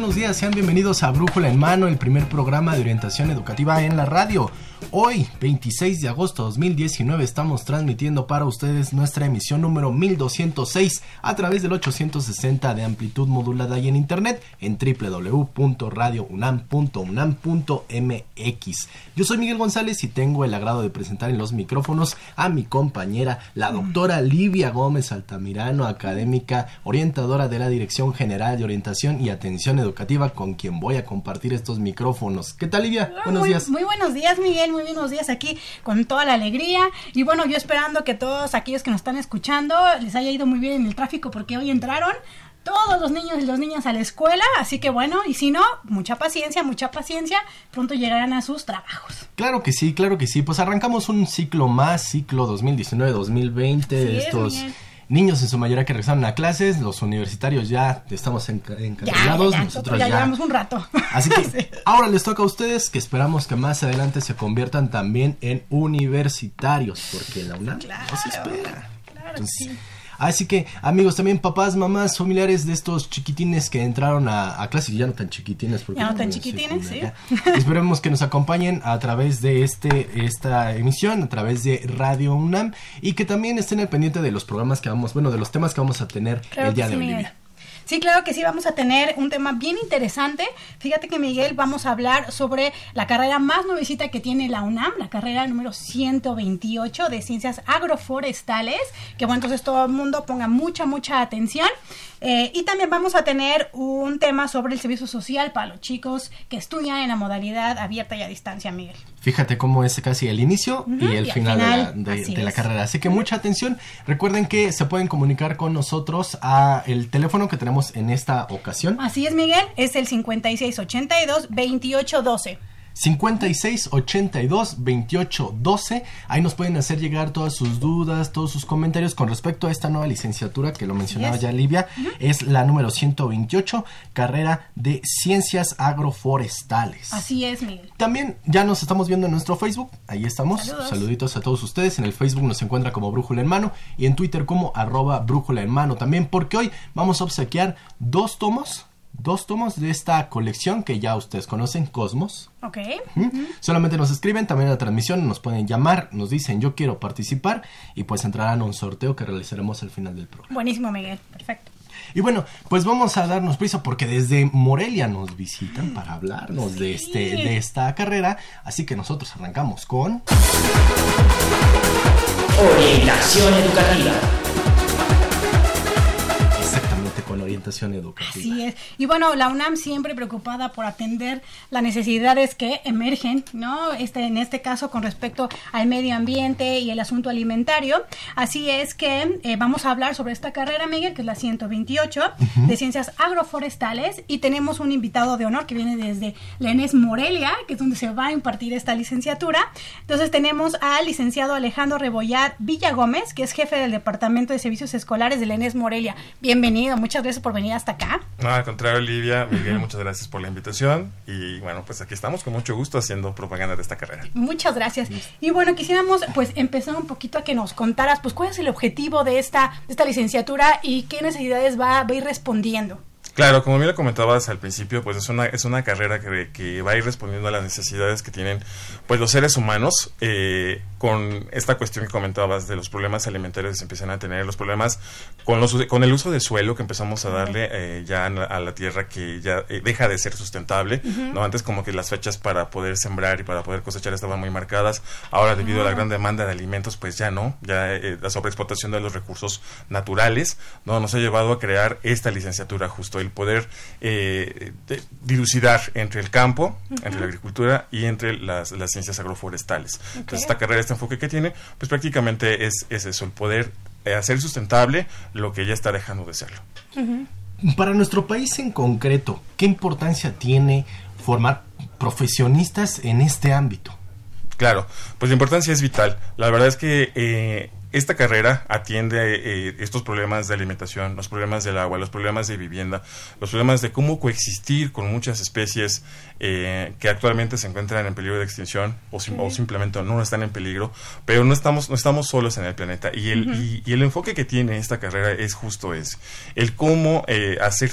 Buenos días, sean bienvenidos a Brújula en Mano, el primer programa de orientación educativa en la radio. Hoy, 26 de agosto de 2019, estamos transmitiendo para ustedes nuestra emisión número 1206 a través del 860 de amplitud modulada y en internet en www.radiounam.unam.mx. Yo soy Miguel González y tengo el agrado de presentar en los micrófonos a mi compañera, la doctora Livia Gómez Altamirano, académica, orientadora de la Dirección General de Orientación y Atención Educativa, con quien voy a compartir estos micrófonos. ¿Qué tal, Livia? buenos días. Muy buenos días, Miguel muy buenos días aquí con toda la alegría. Y bueno, yo esperando que todos aquellos que nos están escuchando les haya ido muy bien en el tráfico porque hoy entraron todos los niños y las niñas a la escuela, así que bueno, y si no, mucha paciencia, mucha paciencia, pronto llegarán a sus trabajos. Claro que sí, claro que sí, pues arrancamos un ciclo más, ciclo 2019-2020, de estos niños en su mayoría que regresaron a clases, los universitarios ya estamos encargados, nosotros ya, llevamos un rato. Así que ahora les toca a ustedes que esperamos que más adelante se conviertan también en universitarios, porque la UNAM no se espera. Claro, sí. Así que, amigos, también papás, mamás, familiares de estos chiquitines que entraron a, a clase, ya no tan chiquitines. Porque ya no tan chiquitines, sí. Esperemos que nos acompañen a través de este esta emisión, a través de Radio UNAM, y que también estén al pendiente de los programas que vamos, bueno, de los temas que vamos a tener el día de hoy. Sí, claro que sí, vamos a tener un tema bien interesante. Fíjate que Miguel, vamos a hablar sobre la carrera más nuevecita que tiene la UNAM, la carrera número 128 de Ciencias Agroforestales, que bueno, entonces todo el mundo ponga mucha, mucha atención. Eh, y también vamos a tener un tema sobre el servicio social para los chicos que estudian en la modalidad abierta y a distancia, Miguel. Fíjate cómo es casi el inicio y el final, de, la, carrera. Así que mucha atención. Recuerden que se pueden comunicar con nosotros a el teléfono que tenemos en esta ocasión. Así es, Miguel. Es el 5682-2812. 56 82 28 12. Ahí nos pueden hacer llegar todas sus dudas, todos sus comentarios con respecto a esta nueva licenciatura que lo mencionaba ya Livia. Es la número 128, carrera de Ciencias Agroforestales. Así es, Miguel. También ya nos estamos viendo en nuestro Facebook. Ahí estamos. Saluditos a todos ustedes. En el Facebook nos encuentra como Brújula en Mano y en Twitter como arroba Brújula en Mano también, porque hoy vamos a obsequiar dos tomos dos tomos de esta colección que ya ustedes conocen, Cosmos. Ok. Solamente nos escriben, también en la transmisión nos pueden llamar, nos dicen yo quiero participar y pues entrarán a un sorteo que realizaremos al final del programa. Buenísimo, Miguel. Perfecto. Y bueno, pues vamos a darnos prisa porque desde Morelia nos visitan para hablarnos de este de esta carrera, así que nosotros arrancamos con Orientación educativa con orientación educativa. Así es. Y bueno, la UNAM siempre preocupada por atender las necesidades que emergen, ¿no? Este, en este caso con respecto al medio ambiente y el asunto alimentario. Así es que eh, vamos a hablar sobre esta carrera, Miguel, que es la 128 de Ciencias Agroforestales y tenemos un invitado de honor que viene desde la ENES Morelia, que es donde se va a impartir esta licenciatura. Entonces tenemos al licenciado Alejandro Rebollar Villa Gómez, que es jefe del Departamento de Servicios Escolares de la ENES Morelia. Bienvenido, muchas gracias por venir hasta acá. No, al contrario, Olivia, Miguel, muchas gracias por la invitación. Y bueno, pues aquí estamos con mucho gusto haciendo propaganda de esta carrera. Muchas gracias. Y bueno, quisiéramos pues empezar un poquito a que nos contaras pues cuál es el objetivo de esta, esta licenciatura y qué necesidades va, a ir respondiendo. Claro, como bien lo comentabas al principio, pues es una, es una carrera que, que va a ir respondiendo a las necesidades que tienen pues los seres humanos eh, con esta cuestión que comentabas de los problemas alimentarios que se empiezan a tener, los problemas con, los, con el uso de suelo que empezamos a darle eh, ya a la tierra que ya eh, deja de ser sustentable, ¿no? Antes como que las fechas para poder sembrar y para poder cosechar estaban muy marcadas, ahora debido a la gran demanda de alimentos pues ya no, ya la sobreexplotación de los recursos naturales, ¿no? Nos ha llevado a crear esta licenciatura justo el poder eh, dilucidar entre el campo, entre la agricultura y entre las, las ciencias agroforestales. Entonces, esta carrera, este enfoque que tiene, pues prácticamente es, es eso, el poder eh, hacer sustentable lo que ya está dejando de serlo. Para nuestro país en concreto, ¿qué importancia tiene formar profesionistas en este ámbito? Claro, pues la importancia es vital. La verdad es que eh, esta carrera atiende eh, estos problemas de alimentación, los problemas del agua, los problemas de vivienda, los problemas de cómo coexistir con muchas especies eh, que actualmente se encuentran en peligro de extinción o, simplemente no están en peligro, pero no estamos, no estamos solos en el planeta. Y el, y, el enfoque que tiene esta carrera es justo ese, el cómo eh, hacer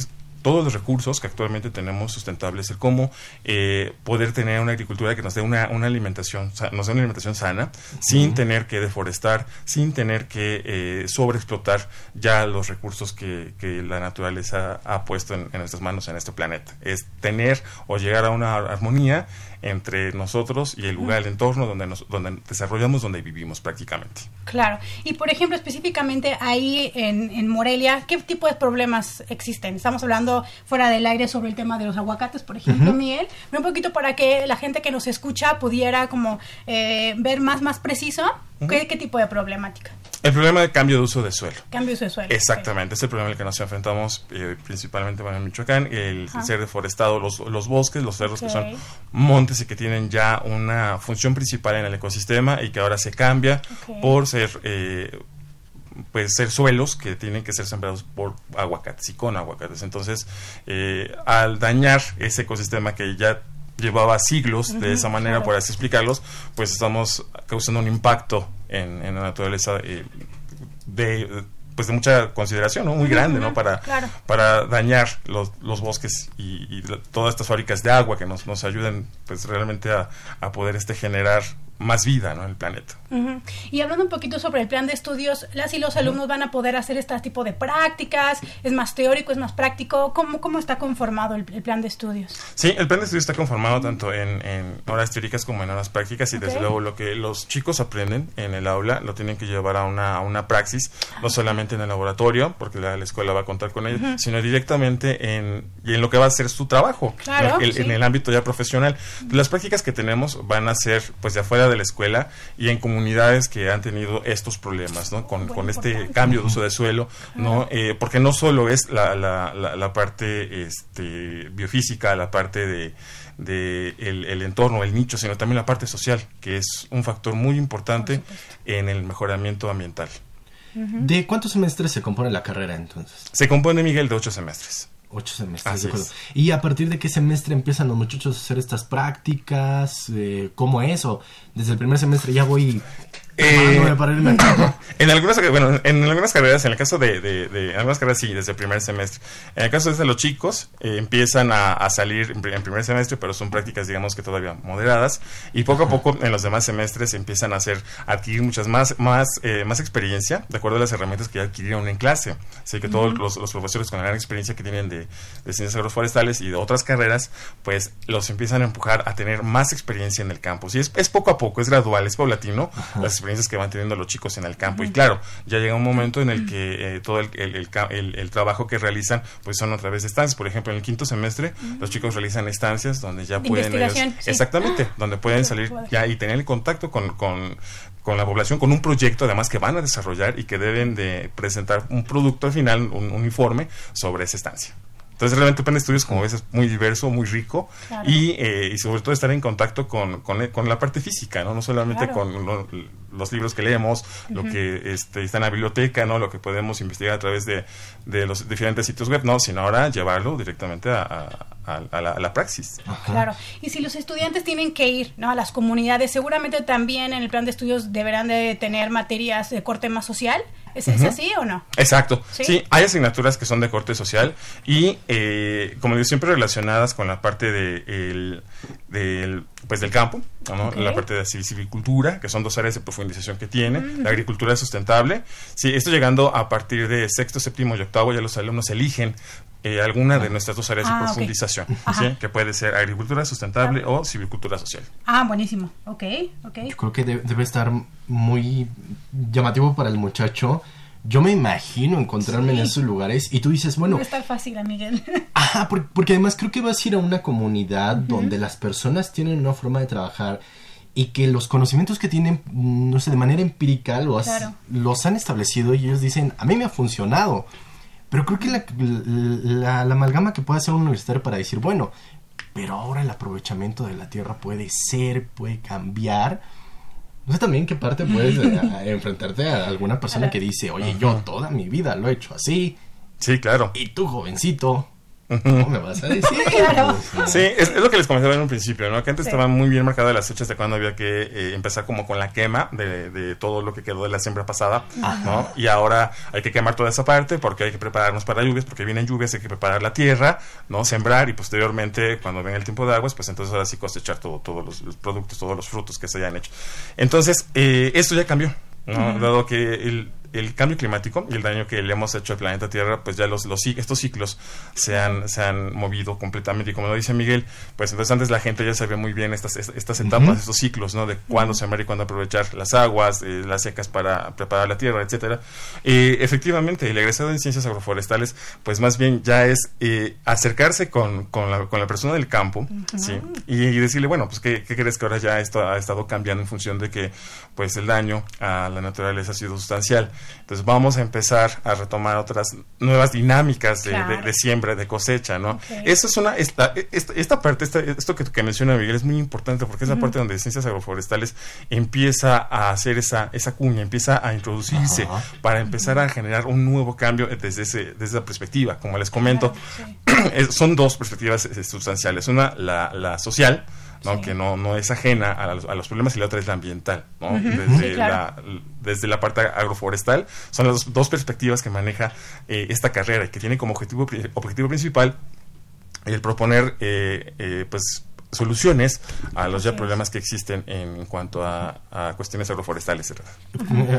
todos los recursos que actualmente tenemos sustentables, el cómo eh, poder tener una agricultura que nos dé una, una alimentación, nos dé una alimentación sana, sin tener que deforestar, sin tener que eh, sobreexplotar ya los recursos que, que la naturaleza ha puesto en, en, nuestras manos en este planeta. Es tener o llegar a una armonía entre nosotros y el lugar, el entorno donde, nos, donde desarrollamos, donde vivimos prácticamente. Claro. Y por ejemplo, específicamente ahí en, en Morelia, ¿qué tipo de problemas existen? Estamos hablando fuera del aire sobre el tema de los aguacates, por ejemplo, Miguel. Un poquito para que la gente que nos escucha pudiera como eh, ver más, más preciso ¿qué, qué tipo de problemática. El problema de cambio de uso de suelo. Cambio de uso de suelo. Exactamente, es el problema al que nos enfrentamos eh, principalmente en Michoacán, el ser deforestado, los, los bosques, los cerros que son montes y que tienen ya una función principal en el ecosistema y que ahora se cambia por ser... Eh, pues ser suelos que tienen que ser sembrados por aguacates y con aguacates. Entonces, eh, al dañar ese ecosistema que ya llevaba siglos de esa manera, por así explicarlos, pues estamos causando un impacto en, en la naturaleza eh, de pues de mucha consideración, ¿no? Muy grande, ¿no? Para, para dañar los, los bosques y, y, todas estas fábricas de agua que nos, nos ayuden pues realmente a, a poder este generar más vida ¿no? en el planeta. Y hablando un poquito sobre el plan de estudios, las y los alumnos van a poder hacer este tipo de prácticas, es más teórico, es más práctico, ¿cómo, cómo está conformado el, el plan de estudios? Sí, el plan de estudios está conformado tanto en, en horas teóricas como en horas prácticas y desde luego lo que los chicos aprenden en el aula lo tienen que llevar a una, a una praxis, no solamente en el laboratorio, porque la, la escuela va a contar con ello, sino directamente en, y en lo que va a ser su trabajo, claro, el, sí. en el ámbito ya profesional. Las prácticas que tenemos van a ser pues de afuera de la escuela y en comunidades que han tenido estos problemas, ¿no? Con, con este cambio de uso de suelo, ¿no? Eh, porque no solo es la, la, la, la, parte este, biofísica, la parte de, de el, el, entorno, el nicho, sino también la parte social, que es un factor muy importante en el mejoramiento ambiental. ¿De cuántos semestres se compone la carrera entonces? Se compone, Miguel, de ocho semestres. Ocho semestres. ¿Y a partir de qué semestre empiezan los muchachos a hacer estas prácticas? Eh, ¿Cómo es? ¿O desde el primer semestre ya voy eh, en algunas bueno en algunas carreras en el caso de, de, de en algunas carreras sí desde el primer semestre. En el caso de los chicos eh, empiezan a, a salir en, en, primer semestre pero son prácticas digamos que todavía moderadas. Y poco a poco en los demás semestres empiezan a hacer adquirir muchas más más eh, más experiencia de acuerdo a las herramientas que ya adquirieron en clase. Así que todos uh -huh. los, los, profesores con la gran experiencia que tienen de, de ciencias agroforestales y de otras carreras pues los empiezan a empujar a tener más experiencia en el campo. Y es, es poco a poco es gradual es paulatino. -huh. las experiencias que van teniendo los chicos en el campo. Y claro, ya llega un momento en el que eh, todo el, el, el, el, trabajo que realizan pues son a través de estancias. Por ejemplo, en el quinto semestre los chicos realizan estancias donde ya de pueden ellos, sí. exactamente, donde pueden salir ya y tener el contacto con, con, con la población, con un proyecto además que van a desarrollar y que deben de presentar un producto al final, un, un informe sobre esa estancia. Entonces realmente de estudios, como ves, es muy diverso, muy rico claro. y, eh, y, sobre todo estar en contacto con, con, con, la parte física, no, no solamente claro. con lo, los libros que leemos, lo que este, está en la biblioteca, ¿no? Lo que podemos investigar a través de, de los diferentes sitios web, no, sino ahora llevarlo directamente a, a- a la, a la praxis. Claro. Y si los estudiantes tienen que ir ¿no? a las comunidades, seguramente también en el plan de estudios deberán de tener materias de corte más social. ¿Es, es así o no? Exacto. ¿Sí? ¿Sí? hay asignaturas que son de corte social y, eh, como digo, siempre relacionadas con la parte de el- del, pues del campo, ¿no? La parte de silvicultura, que son dos áreas de profundización que tiene, la agricultura sustentable. Sí, esto llegando a partir de sexto, séptimo y octavo, ya los alumnos eligen eh, alguna de nuestras dos áreas Ah, de ok. profundización, que puede ser agricultura sustentable o silvicultura social. Ah, buenísimo. Ok, ok. Yo creo que de- debe estar muy llamativo para el muchacho. Yo me imagino encontrarme en esos lugares y tú dices, bueno, No es tan fácil, Miguel. Ajá, por- porque además creo que vas a ir a una comunidad donde las personas tienen una forma de trabajar y que los conocimientos que tienen, mm, no sé, de manera empírica los, Claro. los han establecido y ellos dicen, a mí me ha funcionado. Pero creo que la, la- la amalgama que puede hacer un universitario para decir, bueno, pero ahora el aprovechamiento de la tierra puede ser, puede cambiar. No sé también qué parte puedes eh, a- enfrentarte a alguna persona que dice, oye, yo toda mi vida lo he hecho así. Sí, claro. Y tú, jovencito, ¿cómo me vas a decir? Claro. Sí, es, es lo que les comentaba en un principio, ¿no? Que antes Sí. estaban muy bien marcadas las fechas de cuando había que eh, empezar como con la quema de, de todo lo que quedó de la siembra pasada, ¿no? Y ahora hay que quemar toda esa parte porque hay que prepararnos para lluvias, porque vienen lluvias, hay que preparar la tierra, ¿no? Sembrar y posteriormente, cuando venga el tiempo de aguas, pues entonces ahora sí cosechar todo, todos los, los productos, todos los frutos que se hayan hecho. Entonces, eh, esto ya cambió, ¿no? Dado que el, el cambio climático y el daño que le hemos hecho al planeta Tierra, pues ya los, los estos ciclos se han, se han movido completamente. Y como lo dice Miguel, pues entonces antes la gente ya sabía muy bien estas, est- estas etapas, estos ciclos, ¿no? De cuándo sembrar y cuándo aprovechar las aguas, eh, las secas para preparar la tierra, etcétera. Eh, efectivamente, el egresado en ciencias agroforestales, pues más bien ya es eh, acercarse con, con, la, con la persona del campo, ¿sí? Y, y decirle, bueno, pues ¿qué, qué crees que ahora ya esto ha estado cambiando en función de que pues el daño a la naturaleza ha sido sustancial. Entonces vamos a empezar a retomar otras nuevas dinámicas de, Claro. de- de siembra, de cosecha, ¿no? Ok. Eso es una, esta, esta, esta parte, esta- esto que, que menciona Miguel es muy importante porque es la parte donde ciencias agroforestales empieza a hacer esa, esa cuña, empieza a introducirse para empezar a generar un nuevo cambio desde, ese, desde esa perspectiva. Como les comento, Claro, son dos perspectivas eh, sustanciales. Una, la, la social, ¿no? Sí. que no, no es ajena a los, a los problemas, y la otra es la ambiental. ¿no? Desde, claro. la, desde la parte agroforestal, son las dos, perspectivas que maneja eh, esta carrera y que tiene como objetivo, objetivo principal el proponer eh, eh, pues soluciones a los ya problemas que existen en cuanto a, a cuestiones agroforestales.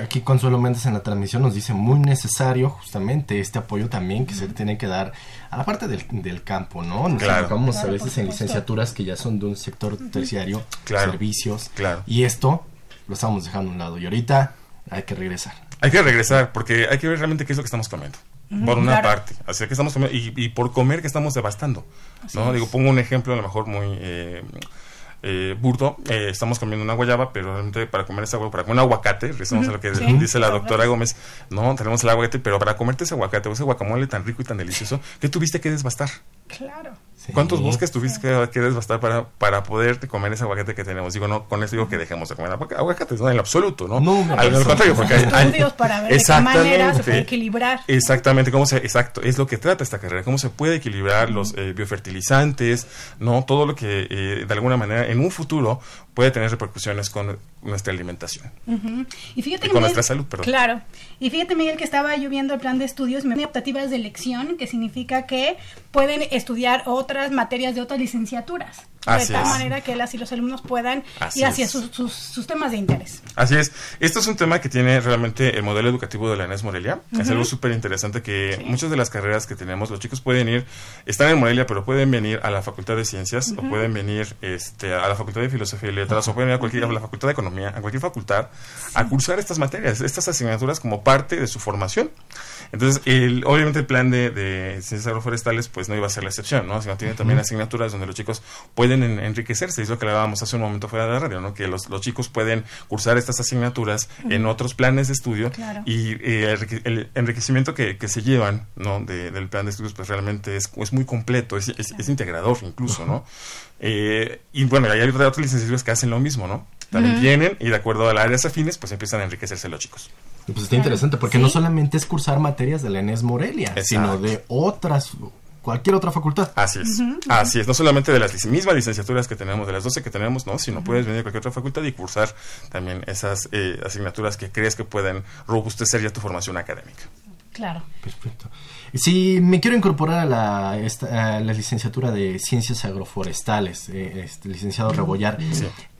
Aquí Consuelo Méndez en la transmisión nos dice muy necesario justamente este apoyo también que se tiene que dar a la parte del, del campo, ¿no? Nos Claro. enfocamos Claro, a veces en licenciaturas que ya son de un sector terciario, Claro. servicios, Claro. y esto lo estamos dejando a un lado y ahorita hay que regresar. Hay que regresar porque hay que ver realmente qué es lo que estamos comiendo. Por una claro. parte, así que estamos comiendo y, y por comer que estamos devastando. ¿no? Digo, pongo un ejemplo a lo mejor muy eh, eh, burdo. Eh, estamos comiendo una guayaba, pero realmente para comer esa guayaba, para comer un aguacate, regresamos a lo que Sí. dice la doctora Gómez, no, tenemos el aguacate, pero para comerte ese aguacate o ese guacamole tan rico y tan delicioso, ¿qué tuviste que desbastar? Claro. Sí. ¿Cuántos bosques tuviste que, que desbastar para, para poder comer ese aguacate que tenemos? Digo, no, con eso digo que dejemos de comer aguac- aguacates, no, en absoluto, ¿no? No, no, Al, contrario, porque hay, hay- Estudios para ver de qué manera se puede equilibrar. Exactamente, cómo se, exacto, es lo que trata esta carrera, cómo se puede equilibrar los eh, biofertilizantes, no, todo lo que eh, de alguna manera en un futuro puede tener repercusiones con nuestra alimentación. Y fíjate Y con Miguel- nuestra salud, perdón. Claro. Y fíjate, Miguel, que estaba yo viendo el plan de estudios me- optativas de elección, que significa que pueden estudiar otras materias de otras licenciaturas. Así de tal es. manera que las y los alumnos puedan Así ir hacia sus, sus, sus temas de interés. Así es. Esto es un tema que tiene realmente el modelo educativo de la ENES Morelia. Es algo súper interesante que muchas de las carreras que tenemos, los chicos pueden ir, están en Morelia, pero pueden venir a la Facultad de Ciencias o pueden venir este, a la Facultad de Filosofía y Letras o pueden ir a, cualquier, a la Facultad de Economía, a cualquier facultad, a cursar estas materias, estas asignaturas como parte de su formación. Entonces, el, obviamente el plan de, de ciencias agroforestales pues no iba a ser la excepción, ¿no? Sino tiene también asignaturas donde los chicos pueden en- enriquecerse, es lo que hablábamos hace un momento fuera de la radio, ¿no? Que los, los chicos pueden cursar estas asignaturas en otros planes de estudio Claro. y eh, el, enrique- el enriquecimiento que, que se llevan, ¿no? De- del plan de estudios pues realmente es, es muy completo, es, es- es integrador incluso, ¿no? Eh, y bueno, hay otras licenciaturas que hacen lo mismo, ¿no? También vienen y de acuerdo a las áreas afines, pues empiezan a enriquecerse los chicos. Pues está interesante porque no solamente es cursar materias de la ENES Morelia, sino de otras, cualquier otra facultad. Así es, así es, no solamente de las lic- mismas licenciaturas que tenemos, de las 12 que tenemos, no, sino puedes venir a cualquier otra facultad y cursar también esas eh, asignaturas que crees que pueden robustecer ya tu formación académica. Claro. Perfecto. Si me quiero incorporar a la, esta- a la licenciatura de Ciencias Agroforestales, eh, este, licenciado Rebollar,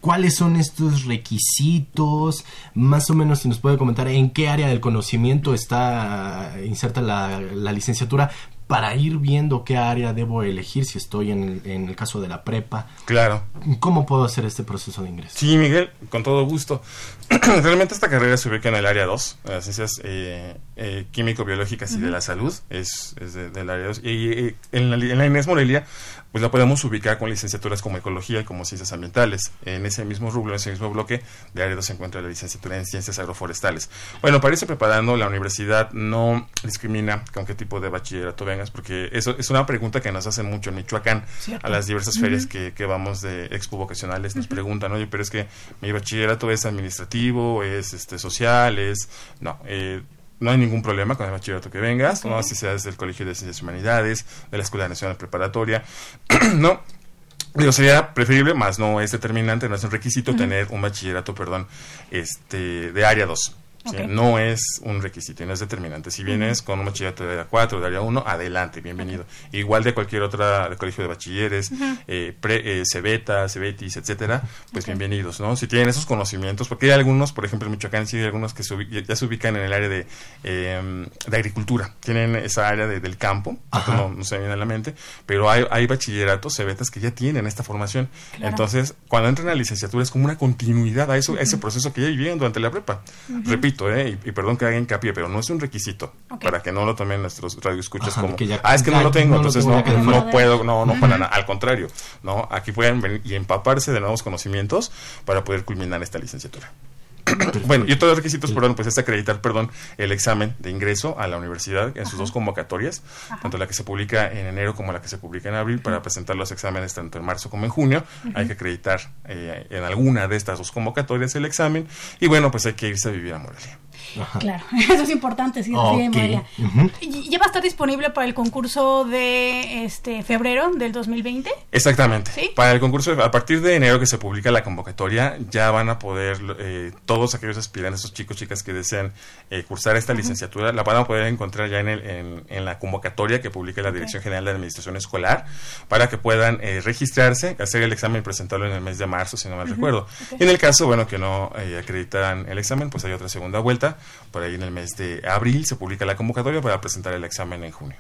¿cuáles son estos requisitos? Más o menos, si nos puede comentar en qué área del conocimiento está inserta la, la licenciatura para ir viendo qué área debo elegir si estoy en el, en el caso de la prepa. Claro. ¿Cómo puedo hacer este proceso de ingreso? Sí, Miguel, con todo gusto. Realmente esta carrera se ubica en el área 2, en las ciencias eh, eh, químico-biológicas y de la salud, es, es de- del área 2. Y en la, en la Inés Morelia, pues la podemos ubicar con licenciaturas como ecología y como ciencias ambientales. En ese mismo rubro, en ese mismo bloque, de área 2 se encuentra la licenciatura en ciencias agroforestales. Bueno, para irse preparando, la universidad no discrimina con qué tipo de bachillerato vengas, porque eso es una pregunta que nos hacen mucho en Michoacán, Cierto. a las diversas ferias que, que vamos de expo vocacionales, nos preguntan, oye, pero es que mi bachillerato es administrativo, es este social, es... No, eh, no hay ningún problema con el bachillerato que vengas, no si seas del Colegio de Ciencias y Humanidades, de la Escuela Nacional Preparatoria, no. Digo, sería preferible, más no es determinante, no es un requisito tener un bachillerato, perdón, este, de área 2. No es un requisito y no es determinante. Si vienes con un bachillerato de área 4 o de área 1, adelante, bienvenido. Igual de cualquier otra de colegio de bachilleres, eh, pre, eh, Cebeta, Cebetis, etcétera, pues bienvenidos, ¿no? Si tienen esos conocimientos, porque hay algunos, por ejemplo, en Michoacán sí hay algunos que se ya se ubican en el área de, eh, de agricultura, tienen esa área de- del campo, no, no se me viene a la mente, pero hay, hay bachilleratos, cebetas que ya tienen esta formación. Entonces, cuando entran a la licenciatura es como una continuidad a eso, a ese proceso que ya vivieron durante la prepa. Repito, ¿eh? y, y perdón que haga hincapié, pero no es un requisito para que no lo tomen nuestros radioescuchas Ajá, como, que ya- ah, es que ya no lo tengo, no lo entonces tengo, no, no puedo, no, no para nada, al contrario, ¿no? Aquí pueden venir y empaparse de nuevos conocimientos para poder culminar esta licenciatura. Bueno, y otros requisitos, perdón, pues es acreditar, perdón, el examen de ingreso a la universidad en sus dos convocatorias, tanto la que se publica en enero como la que se publica en abril, para presentar los exámenes tanto en marzo como en junio. Hay que acreditar eh, en alguna de estas dos convocatorias el examen y bueno, pues hay que irse a vivir a Morelia. Claro, eso es importante, sí, Ok. sí, en Morelia. Ujú. ¿Y- ¿Ya va a estar disponible para el concurso de este febrero del 2020? Exactamente. ¿Sí? Para el concurso, a partir de enero que se publica la convocatoria, ya van a poder, eh, todos aquellos aspirantes, esos chicos, chicas que desean eh, cursar esta licenciatura, la van a poder encontrar ya en, el, en, en la convocatoria que publica la Dirección General de Administración Escolar, para que puedan eh, registrarse, hacer el examen y presentarlo en el mes de marzo, si no mal recuerdo. Y en el caso, bueno, que no eh, acreditaran el examen, pues hay otra segunda vuelta. Por ahí en el mes de abril se publica la convocatoria para presentar el examen en junio.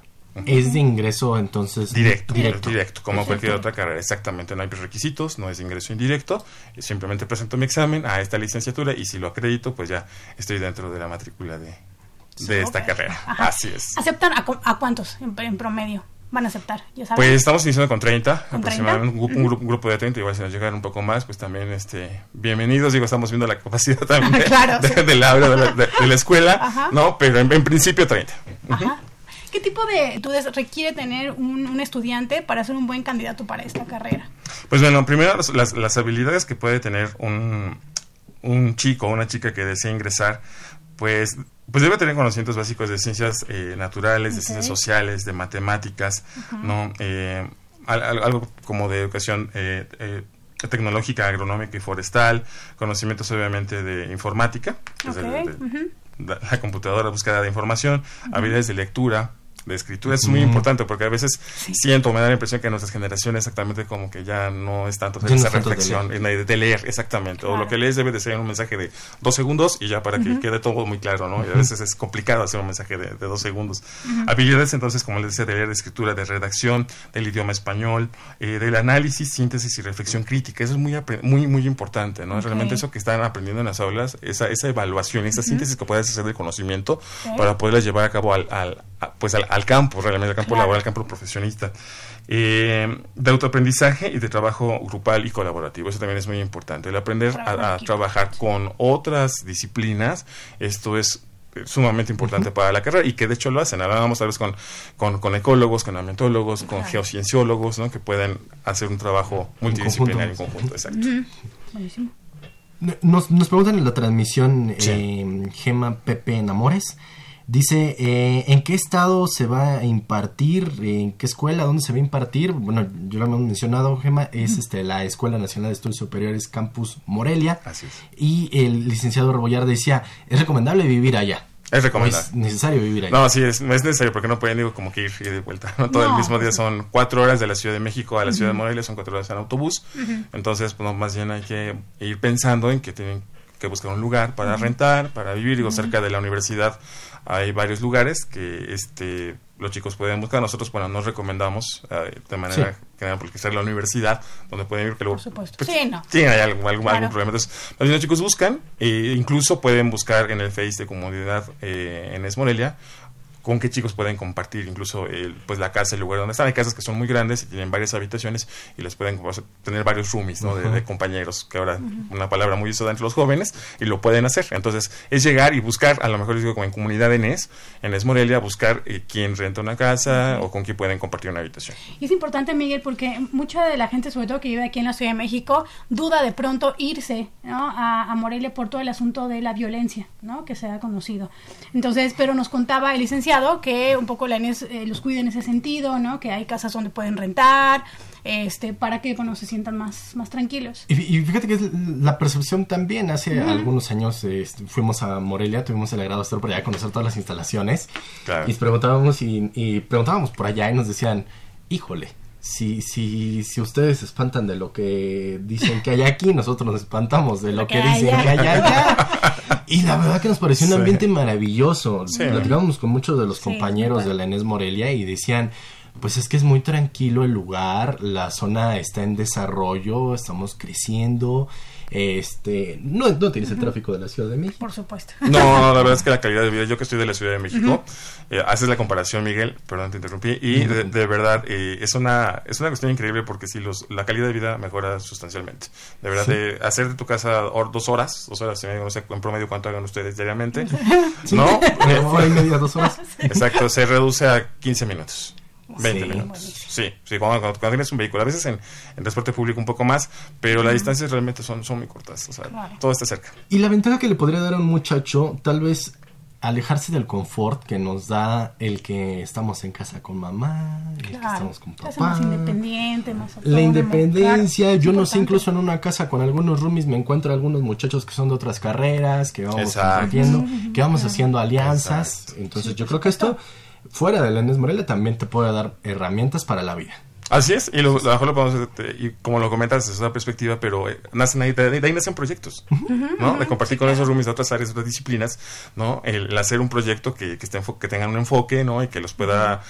Es de ingreso entonces Directo, directo. directo, como cualquier otra carrera. Exactamente, no hay requisitos, no es ingreso indirecto. y Simplemente presento mi examen a esta licenciatura y si lo acredito, pues ya estoy dentro de la matrícula de, de esta carrera. Ajá. Así es. ¿Aceptan a, cu- a cuántos en, en promedio? ¿Van a aceptar? ¿Ya saben? Pues estamos iniciando con 30, ¿Con aproximadamente un, grupo- un grupo, un grupo de 30, igual si nos llegan un poco más, pues también este bienvenidos, digo, estamos viendo la capacidad también Claro, de- sí. del aula de la, de- de la escuela, Ajá. ¿no? Pero en, en principio 30. Ajá. ¿Qué tipo de estudios requiere tener un, un estudiante para ser un buen candidato para esta carrera? Pues bueno, primero las, las- las habilidades que puede tener un, un chico o una chica que desea ingresar, pues, pues debe tener conocimientos básicos de ciencias eh, naturales, de ciencias sociales, de matemáticas, ¿no? Eh, al- al- algo como de educación eh, eh, tecnológica, agronómica y forestal, conocimientos obviamente de informática, de- de- la, la computadora, búsqueda de información, habilidades de lectura, de escritura, es muy importante porque a veces siento, me da la impresión que nuestras generaciones exactamente como que ya no es tanto Ya no esa es tanto de reflexión, de, leer, exactamente, o Claro. lo que lees debe de ser un mensaje de dos segundos y ya para que quede todo muy claro, ¿no? Y a veces es complicado hacer un mensaje de, de dos segundos. Habilidades entonces, como les decía, de leer, de escritura, de redacción, del idioma español, eh, del análisis, síntesis y reflexión crítica, eso es muy, apre- muy, muy importante, ¿no? Ok. Realmente eso que están aprendiendo en las aulas, esa, esa evaluación, esa síntesis que puedes hacer del conocimiento para poderla llevar a cabo al, al- a- pues al, al campo, realmente, al campo Claro. laboral, al campo profesionista. Eh, de autoaprendizaje y de trabajo grupal y colaborativo, eso también es muy importante. El aprender a, trabajar con otras disciplinas, esto es eh, sumamente importante para la carrera y que de hecho lo hacen. Ahora vamos a ver con, con, con ecólogos, con ambientólogos, con Claro. geocienciólogos, ¿no? que pueden hacer un trabajo multidisciplinario en conjunto. conjunto. Exacto. Buenísimo. Nos, nos preguntan en la transmisión Sí. eh, Gema Pepe Enamores. Dice, eh, ¿en qué estado se va a impartir? ¿En qué escuela? ¿Dónde se va a impartir? Bueno, yo lo hemos mencionado, Gema, es este, la Escuela Nacional de Estudios Superiores Campus Morelia. Así es. Y el licenciado Rebollar decía, es recomendable vivir allá. Es ¿O recomendable. es necesario vivir allá. No, sí, es, no es necesario porque no pueden digo, como que ir y de vuelta. ¿no? Todo el mismo día pues, son cuatro horas de la Ciudad de México a la Ciudad de Morelia, son cuatro horas en autobús. Entonces, pues, no, más bien hay que ir pensando en que tienen que buscar un lugar para rentar, para vivir. Digo, cerca de la universidad hay varios lugares que este los chicos pueden buscar. Nosotros, bueno, nos recomendamos eh, de manera Sí. general porque sea la universidad donde pueden ir. Que luego, Por supuesto. pues, Sí, no. tienen ahí algún, algún, Claro. algún problema. Entonces, los chicos buscan, e incluso pueden buscar en el Face de comunidad eh, en Es Morelia con qué chicos pueden compartir incluso el, pues la casa, el lugar donde están. Hay casas que son muy grandes y tienen varias habitaciones y les pueden pues, tener varios roomies, ¿no? de, de compañeros, que ahora una palabra muy usada entre los jóvenes y lo pueden hacer. Entonces es llegar y buscar, a lo mejor les digo como en comunidad en ES, en ES Morelia, buscar eh, quién renta una casa o con quién pueden compartir una habitación. Y es importante, Miguel, porque mucha de la gente, sobre todo que vive aquí en la Ciudad de México, duda de pronto irse ¿no? a, a Morelia por todo el asunto de la violencia ¿no? que se ha conocido. Entonces, pero nos contaba el licenciado que un poco la ENES eh, los cuida en ese sentido, ¿no? que hay casas donde pueden rentar, este, para que bueno, se sientan más, más tranquilos. Y, y fíjate que es la percepción también. Hace algunos años este, fuimos a Morelia, tuvimos el agrado de estar por allá, conocer todas las instalaciones. Claro. Y preguntábamos y, y preguntábamos por allá y nos decían, híjole, si, si, si ustedes se espantan de lo que dicen que hay aquí, nosotros nos espantamos de lo que, que dicen allá. que hay allá. Y la verdad que nos pareció un Sí. ambiente maravilloso. Sí. Platicábamos con muchos de los Sí, compañeros de la Enes Morelia y decían, pues es que es muy tranquilo el lugar, la zona está en desarrollo, estamos creciendo, este, no, no tienes el tráfico de la Ciudad de México. Por supuesto. No, no, la verdad es que la calidad de vida, yo que estoy de la Ciudad de México, eh, haces la comparación, Miguel, perdón, te interrumpí, y de, de verdad eh, es una es una cuestión increíble porque sí, los, la calidad de vida mejora sustancialmente. De verdad, Sí. de hacer de tu casa dos horas, dos horas y media, no sé en promedio cuánto hagan ustedes diariamente, ¿no? Una hora y media, dos horas. Exacto, se reduce a 15 minutos. 20 Sí. minutos. Sí, sí cuando, cuando- cuando tienes un vehículo, a veces en, en transporte público un poco más, pero las distancias realmente son, son muy cortas. O sea, Claro. todo está cerca. Y la ventaja que le podría dar a un muchacho, tal vez alejarse del confort que nos da el que estamos en casa con mamá, el que estamos con papá. más independiente, más La independencia, claro, yo no sé, incluso en una casa con algunos roomies me encuentro algunos muchachos que son de otras carreras, que vamos compartiendo, que vamos haciendo alianzas. Exacto. Entonces yo creo que esto, fuera de la Enes Morelia, también te puede dar herramientas para la vida. Así es, y lo, a lo mejor lo podemos, este, y como lo comentas desde esa perspectiva, pero eh, nacen ahí, de, de ahí nacen proyectos, ¿no? De compartir con esos roomies de otras áreas, de otras disciplinas, ¿no? El, el hacer un proyecto que, que, esté que tengan un enfoque, ¿no? Y que los pueda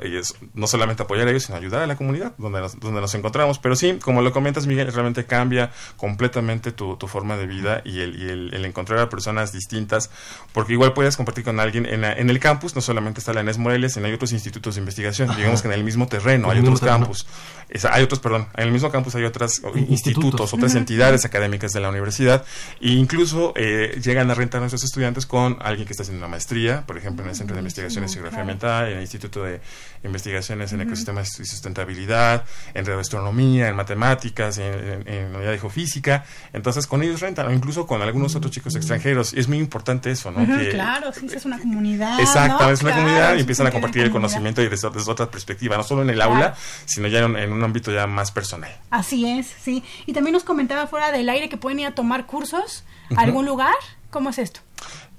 ellos, no solamente apoyar a ellos, sino ayudar a la comunidad donde nos, donde nos encontramos. Pero sí, como lo comentas, Miguel, realmente cambia completamente tu, tu forma de vida y, el, y el, el encontrar a personas distintas, porque igual puedes compartir con alguien en, la- en el campus, no solamente está la ENES Morelia, sino hay otros institutos de investigación, digamos que en el mismo terreno, En hay otros terreno. campus. Es- hay otros, perdón, en el mismo campus hay otros Institutos. institutos, otras entidades académicas de la universidad, e incluso eh, llegan a rentar a nuestros estudiantes con alguien que está haciendo una maestría, por ejemplo, en el Centro de Investigaciones y Geografía. Ambiental, en el Instituto de Investigaciones en Ecosistemas y Sustentabilidad, en radioastronomía, en matemáticas, en, en, en de geofísica. Entonces, con ellos rentan, o incluso con algunos otros chicos extranjeros. Es muy importante eso, ¿no? Que- claro, sí, es una comunidad. Exacto, ¿no? es una Claro, comunidad y empiezan a compartir el conocimiento y desde, desde otra perspectiva, no solo en el Claro. aula, sino ya en, en un ámbito ya más personal. Así es, sí. Y también nos comentaba fuera del aire que pueden ir a tomar cursos a algún lugar. ¿Cómo es esto?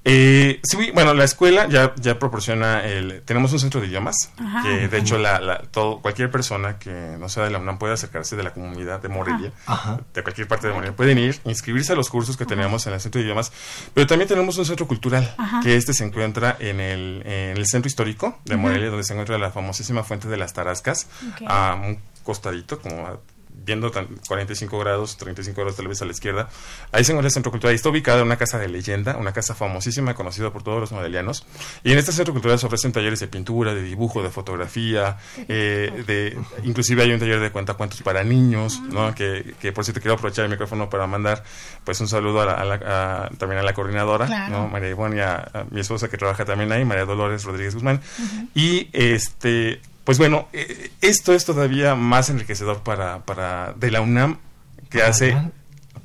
Eh, sí, bueno, la escuela ya, ya proporciona el... Tenemos un centro de idiomas, Ajá. que de hecho la, la- todo, cualquier persona que no sea de la UNAM puede acercarse de la comunidad de Morelia, Ajá. de cualquier parte de Morelia. Pueden ir, inscribirse a los cursos que tenemos en el centro de idiomas, pero también tenemos un centro cultural, que este se encuentra en el, en el centro histórico de Morelia, donde se encuentra la famosísima fuente de las Tarascas, a un costadito, como a- viendo tan- 45 grados, 35 grados tal vez a la izquierda. Ahí se encuentra el Centro Cultural. Está ubicada una casa de leyenda, una casa famosísima, conocida por todos los modelianos. Y en este Centro Cultural se ofrecen talleres de pintura, de dibujo, de fotografía, eh, de inclusive hay un taller de cuentacuentos para niños, ¿no? Que, que por cierto quiero aprovechar el micrófono para mandar pues un saludo a la- a la- a- también a la coordinadora, Claro. ¿no? María Ivonne y a, a mi esposa que trabaja también ahí, María Dolores Rodríguez Guzmán. Y este, pues bueno, eh, esto es todavía más enriquecedor para, para de la UNAM que Para hace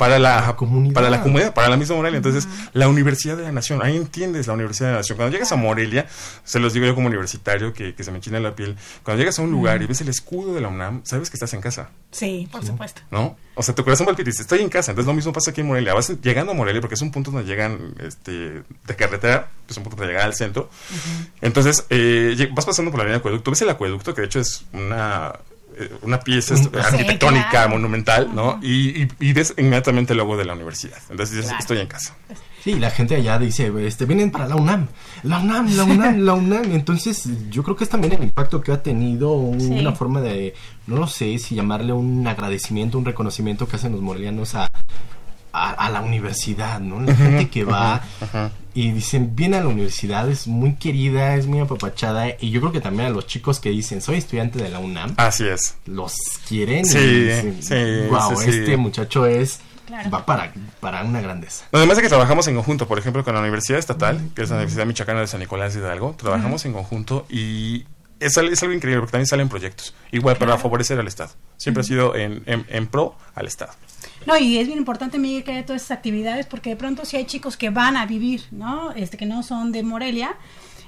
para la, La comunidad. para la comunidad, para la misma Morelia. Entonces, la Universidad de la Nación, ahí entiendes la Universidad de la Nación. Cuando llegas a Morelia, se los digo yo como universitario que, que se me enchina la piel, cuando llegas a un lugar y ves el escudo de la UNAM, sabes que estás en casa, Sí, por supuesto. ¿no? O sea, tu corazón palpita y dices, estoy en casa. Entonces, lo mismo pasa aquí en Morelia. Vas llegando a Morelia porque es un punto donde llegan este, de carretera, es un punto donde llegan al centro. Entonces, eh, vas pasando por la avenida Acueducto, ves el acueducto, que de hecho es una una pieza Sí, arquitectónica claro. monumental, ¿no? Y, y, y ves inmediatamente el logo de la universidad. Entonces dices, Claro. estoy en casa. Sí, la gente allá dice, este, vienen para la UNAM, la UNAM, la UNAM, la UNAM. Entonces, yo creo que es también el impacto que ha tenido un- Sí. una forma de, no lo sé, si llamarle un agradecimiento, un reconocimiento que hacen los morelianos a, a, a la universidad, ¿no? La gente que va y dicen, viene a la universidad, es muy querida, es muy apapachada. Y yo creo que también a los chicos que dicen, soy estudiante de la UNAM, Así es. los quieren. Sí, y dicen, sí, wow, sí, sí. este muchacho es, Claro. va para, para una grandeza. Además de que trabajamos en conjunto, por ejemplo, con la Universidad Estatal, que es la Universidad Michoacana de San Nicolás de Hidalgo, trabajamos en conjunto y es, al- es algo increíble porque también salen proyectos, igual para favorecer al Estado. Siempre ha sido en, en, en pro al Estado. No, y es bien importante, Miguel, que haya todas esas actividades, porque de pronto si hay chicos que van a vivir, ¿no? Este, que no son de Morelia,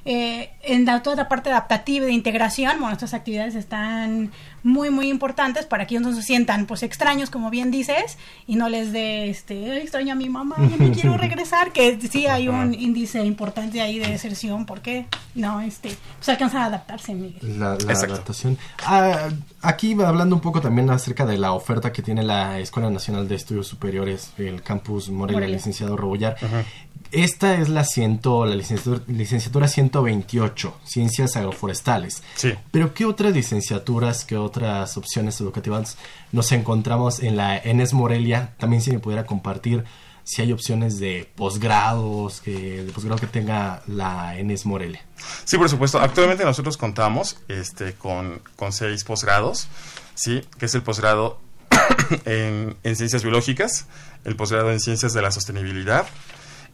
eh, en la, toda la parte adaptativa y de integración, bueno, estas actividades están muy, muy importantes para que ellos no se sientan, pues, extraños, como bien dices, y no les dé, este, "Ay, extraño a mi mamá, ya me quiero regresar, que sí hay un índice importante ahí de deserción, porque no, este, pues alcanzan a adaptarse, Miguel. La, adaptación. Ah, aquí va hablando un poco también acerca de la oferta que tiene la Escuela Nacional de Estudios Superiores, el campus Morelia, Morelia. licenciado Rebollar. Esta es la, ciento, la licenciatura, licenciatura 128, Ciencias Agroforestales. Sí. Pero ¿qué otras licenciaturas, qué otras opciones educativas nos encontramos en la ENES Morelia? También si me pudiera compartir si hay opciones de posgrados, que, de posgrado que tenga la ENES Morelia. Sí, por supuesto. Actualmente nosotros contamos este, con, con seis posgrados, ¿sí? que es el posgrado en, en ciencias biológicas, el posgrado en ciencias de la sostenibilidad,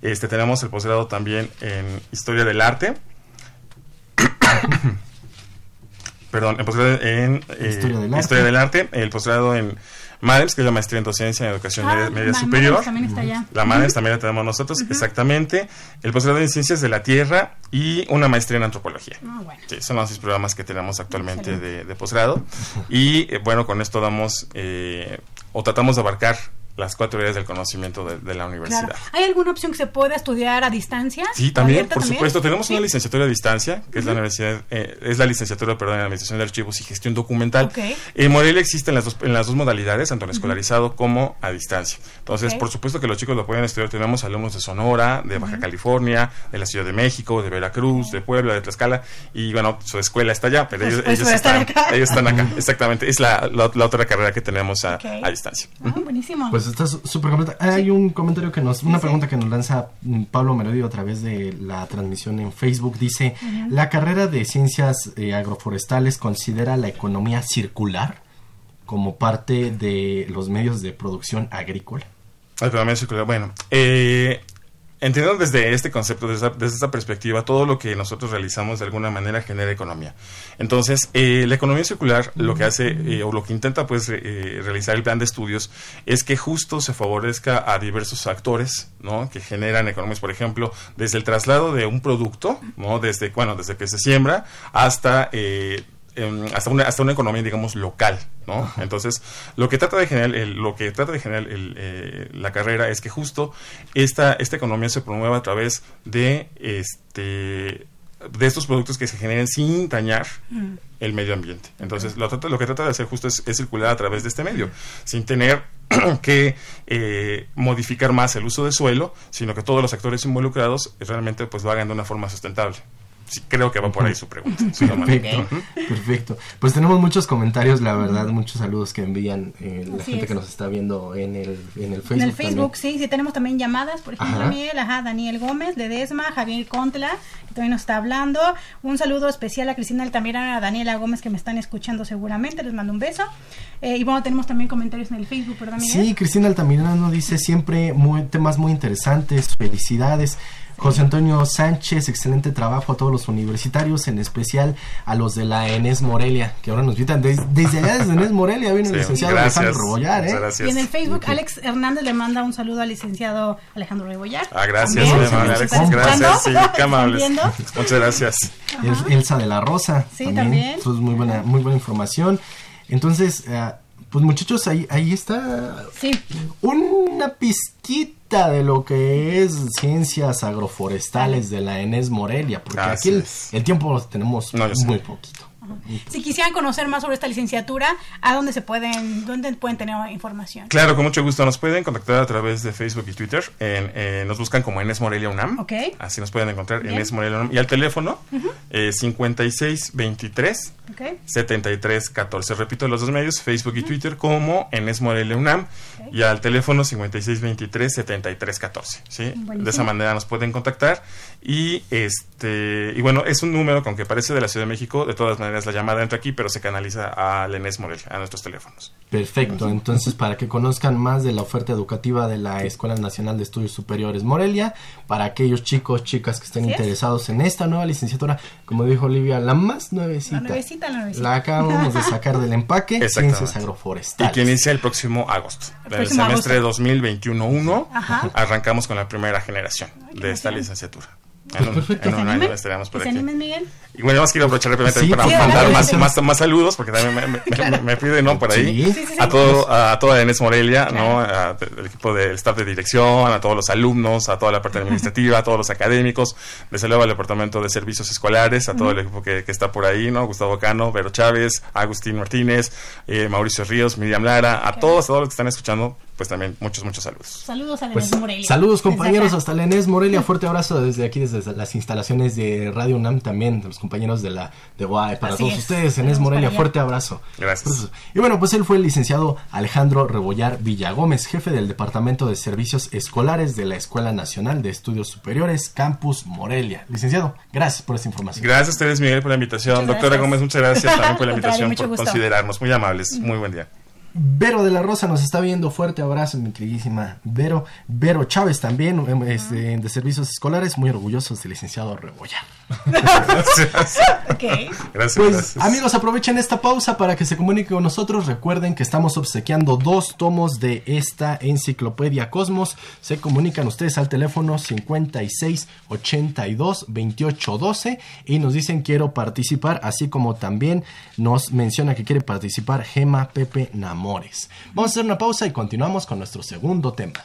este, tenemos el posgrado también en historia del arte, perdón, el posgrado en eh, Historia del arte. historia del arte, el posgrado en MADEMS, que es la maestría en docencia en educación Ah, media, media superior. Madres también está allá. La MADES también la tenemos nosotros, exactamente. El posgrado en Ciencias de la Tierra y una maestría en Antropología. Ah, bueno. Sí, son los seis programas que tenemos actualmente de, de posgrado. Y eh, bueno, con esto damos eh, o tratamos de abarcar las cuatro áreas del conocimiento de, de la universidad. Claro. ¿Hay alguna opción que se pueda estudiar a distancia? Sí, también, ¿Abierta por también? supuesto. Tenemos una licenciatura a distancia, que es la universidad, eh, es la licenciatura, perdón, en Administración de Archivos y Gestión Documental. Ok. En Morelia existen las dos, en las dos modalidades, tanto en escolarizado como a distancia. Entonces, por supuesto que los chicos lo pueden estudiar. Tenemos alumnos de Sonora, de Baja California, de la Ciudad de México, de Veracruz, de Puebla, de Tlaxcala. Y bueno, su escuela está allá, pero ellos, ellos están acá. ellos están acá. Exactamente. Es la, la, la otra carrera que tenemos a distancia. Ah, buenísimo. Pues está súper completa. Hay un comentario que nos, una Sí. pregunta que nos lanza Pablo Merodio a través de la transmisión en Facebook. Dice, ¿la carrera de ciencias eh, agroforestales considera la economía circular como parte de los medios de producción agrícola? La economía circular. Bueno, eh, entendiendo desde este concepto, desde, esta perspectiva, todo lo que nosotros realizamos de alguna manera genera economía. Entonces, eh, la economía circular lo que hace eh, o lo que intenta pues re- eh, realizar el plan de estudios es que justo se favorezca a diversos actores, ¿no? Que generan economías, por ejemplo, desde el traslado de un producto, ¿no? Desde, bueno, desde que se siembra hasta... eh, em, hasta una hasta una economía digamos local no entonces lo que trata de generar el- lo que trata de generar el, eh, la carrera es que justo esta esta economía se promueva a través de este de estos productos que se generen sin dañar el medio ambiente. Entonces lo, trata- lo que trata de hacer justo es, es circular a través de este medio sin tener que eh, modificar más el uso de suelo sino que todos los actores involucrados realmente pues lo hagan de una forma sustentable Sí, creo que va por ahí su pregunta su. Perfecto, perfecto. Pues tenemos muchos comentarios, la verdad, muchos saludos que envían eh, la Así gente es. que nos está viendo en el, en el Facebook. en el Facebook, también. sí, sí tenemos también llamadas, por ejemplo, Ajá. Miguel, ajá, Daniel Gómez de Desma, Javier Contla, que también nos está hablando. Un saludo especial a Cristina Altamirano a Daniela Gómez que me están escuchando seguramente. Les mando un beso. Eh, y bueno, tenemos también comentarios en el Facebook, ¿verdad, Miguel? Sí, Cristina Altamirano dice siempre muy, temas muy interesantes, felicidades. José Antonio Sánchez, excelente trabajo a todos los universitarios, en especial a los de la Enes Morelia, que ahora nos invitan desde, desde allá, desde Enes Morelia, viene el Sí, licenciado gracias, Alejandro Rebollar, ¿eh? gracias. Y en el Facebook, Ok. Alex Hernández le manda un saludo al licenciado Alejandro Rebollar. Ah, gracias, También, Alex. Gracias, sí, qué amables. Muchas gracias. El- Elsa de la Rosa. Sí, también. Eso es muy buena, muy buena información. Entonces, eh, pues muchachos, ahí, ahí está Sí, una pizquita de lo que es ciencias agroforestales de la Enes Morelia, porque aquí el, tiempo lo tenemos No, yo sé. muy poquito. Si quisieran conocer más sobre esta licenciatura, ¿a dónde se pueden, dónde pueden tener información? Claro, con mucho gusto. Nos pueden contactar a través de Facebook y Twitter. En, eh, nos buscan como Enes Morelia UNAM. Ok. Así nos pueden encontrar Bien. Enes Morelia UNAM. Y al teléfono eh, 5623 ¿Ok? 7314. Repito, los dos medios, Facebook y Twitter, como Enes Morelia UNAM. Y al teléfono 5623 7314. ¿sí? Buenísimo. De esa manera nos pueden contactar. Y este y bueno, es un número que aunque parece de la Ciudad de México, de todas maneras la llamada entra aquí, pero se canaliza al Enes Morelia, a nuestros teléfonos. Perfecto, entonces para que conozcan más de la oferta educativa de la Escuela Nacional de Estudios Superiores Morelia, para aquellos chicos, chicas que estén es. interesados en esta nueva licenciatura, como dijo Olivia, la más nuevecita. La nuevecita, la nuevecita. La acabamos de sacar del empaque. Ciencias Y Agroforestales. que inicia el próximo agosto. El Del próximo semestre agosto. 2021-1 Ajá. arrancamos con la primera generación de esta licenciatura. En un, perfecto. en un ¿Se año animen? estaremos por ¿Que se aquí. animen, Miguel? Y bueno, más quiero aprovechar rápidamente Sí, para sí, mandar más, más, más saludos, porque también me, me- me- me piden, ¿no? Por ahí. Sí. Sí, sí, sí. A todo, a toda Enes Morelia, ¿no? A- del equipo del staff de dirección, a todos los alumnos, a toda la parte administrativa, a todos los académicos, desde luego al departamento de servicios escolares, a todo el equipo que, que está por ahí, ¿no? Gustavo Cano, Vero Chávez, Agustín Martínez, eh, Mauricio Ríos, Miriam Lara, a todos, a todos los que están escuchando, pues también muchos, muchos saludos. Saludos a Pues, Morelia. saludos compañeros hasta la Enes Morelia, fuerte abrazo desde aquí, desde las instalaciones de Radio UNAM también, de los compañeros de la de UAE, para Así todos es. ustedes, Enes Saludos Morelia, fuerte abrazo. Gracias. Pues, y bueno, pues él fue el licenciado Alejandro Rebollar Villagómez, jefe del Departamento de Servicios Escolares de la Escuela Nacional de Estudios Superiores, Campus Morelia. Licenciado, gracias por esta información. Gracias a ustedes, Miguel, por la invitación. Muchas Doctora gracias. Gómez, muchas gracias también por la invitación, por gusto. considerarnos. Muy amables. Muy buen día. Vero de la Rosa nos está viendo, fuerte abrazo, mi queridísima Vero. Vero Chávez también, em, este, de Servicios Escolares, muy orgullosos del licenciado Rebollar. Gracias. Ok. Gracias, Pues gracias. amigos, aprovechen esta pausa para que se comuniquen con nosotros. Recuerden que estamos obsequiando dos tomos de esta enciclopedia Cosmos. Se comunican ustedes al teléfono 56 82 28 12 y nos dicen quiero participar, así como también nos menciona que quiere participar Gema Pepe Vamos a hacer una pausa y continuamos con nuestro segundo tema.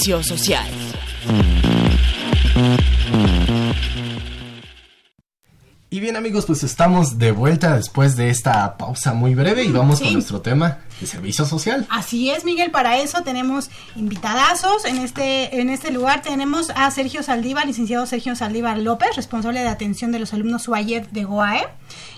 Servicio social. Y bien amigos, pues estamos de vuelta después de esta pausa muy breve y vamos con nuestro tema. de servicio social. Así es, Miguel, para eso tenemos invitadazos. En este, en este lugar tenemos a Sergio Saldívar, licenciado Sergio Saldívar López, responsable de atención de los alumnos UAYED de GOAE,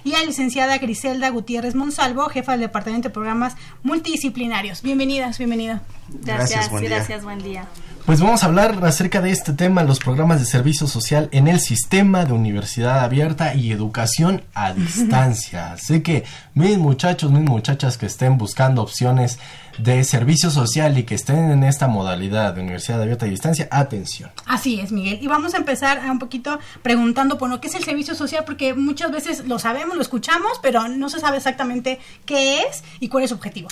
y a la licenciada Griselda Gutiérrez Monsalvo, jefa del Departamento de Programas Multidisciplinarios. Bienvenidas, bienvenida. Gracias, gracias, buen día. Pues vamos a hablar acerca de este tema, los programas de servicio social en el sistema de universidad abierta y educación a distancia. Sé que mis muchachos, mis muchachas que estén buscando opciones de servicio social y que estén en esta modalidad de universidad abierta y distancia, atención. Así es, Miguel. Y vamos a empezar a un poquito preguntando por lo que es el servicio social, porque muchas veces lo sabemos, lo escuchamos, pero no se sabe exactamente qué es y cuál es su objetivo.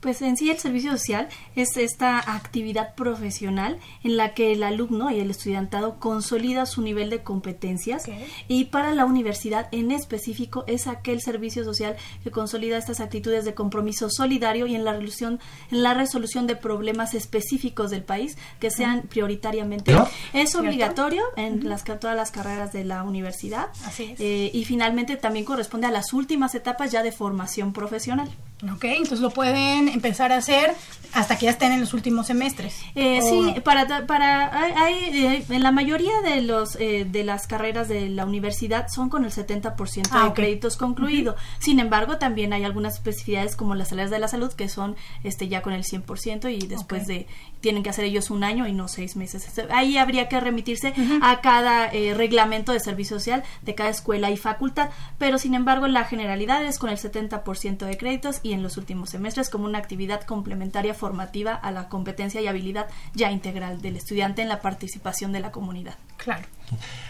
Pues en sí el servicio social es esta actividad profesional en la que el alumno y el estudiantado consolida su nivel de competencias y para la universidad en específico es aquel servicio social que consolida estas actitudes de compromiso solidario y en la resolución, en la resolución de problemas específicos del país que sean prioritariamente. Es obligatorio en las, todas las carreras de la universidad eh, y finalmente también corresponde a las últimas etapas ya de formación profesional. Ok, entonces lo pueden empezar a hacer hasta que ya estén en los últimos semestres. Eh, sí, para, para hay, eh, en la mayoría de los eh, de las carreras de la universidad son con el 70% ah, de créditos concluido. Sin embargo, también hay algunas especificidades como las áreas de la salud que son este ya con el 100% y después de tienen que hacer ellos un año y no seis meses. Ahí habría que remitirse a cada eh, reglamento de servicio social de cada escuela y facultad, pero sin embargo la generalidad es con el 70% de créditos y en los últimos semestres como una actividad complementaria formativa a la competencia y habilidad ya integral del estudiante en la participación de la comunidad. Claro.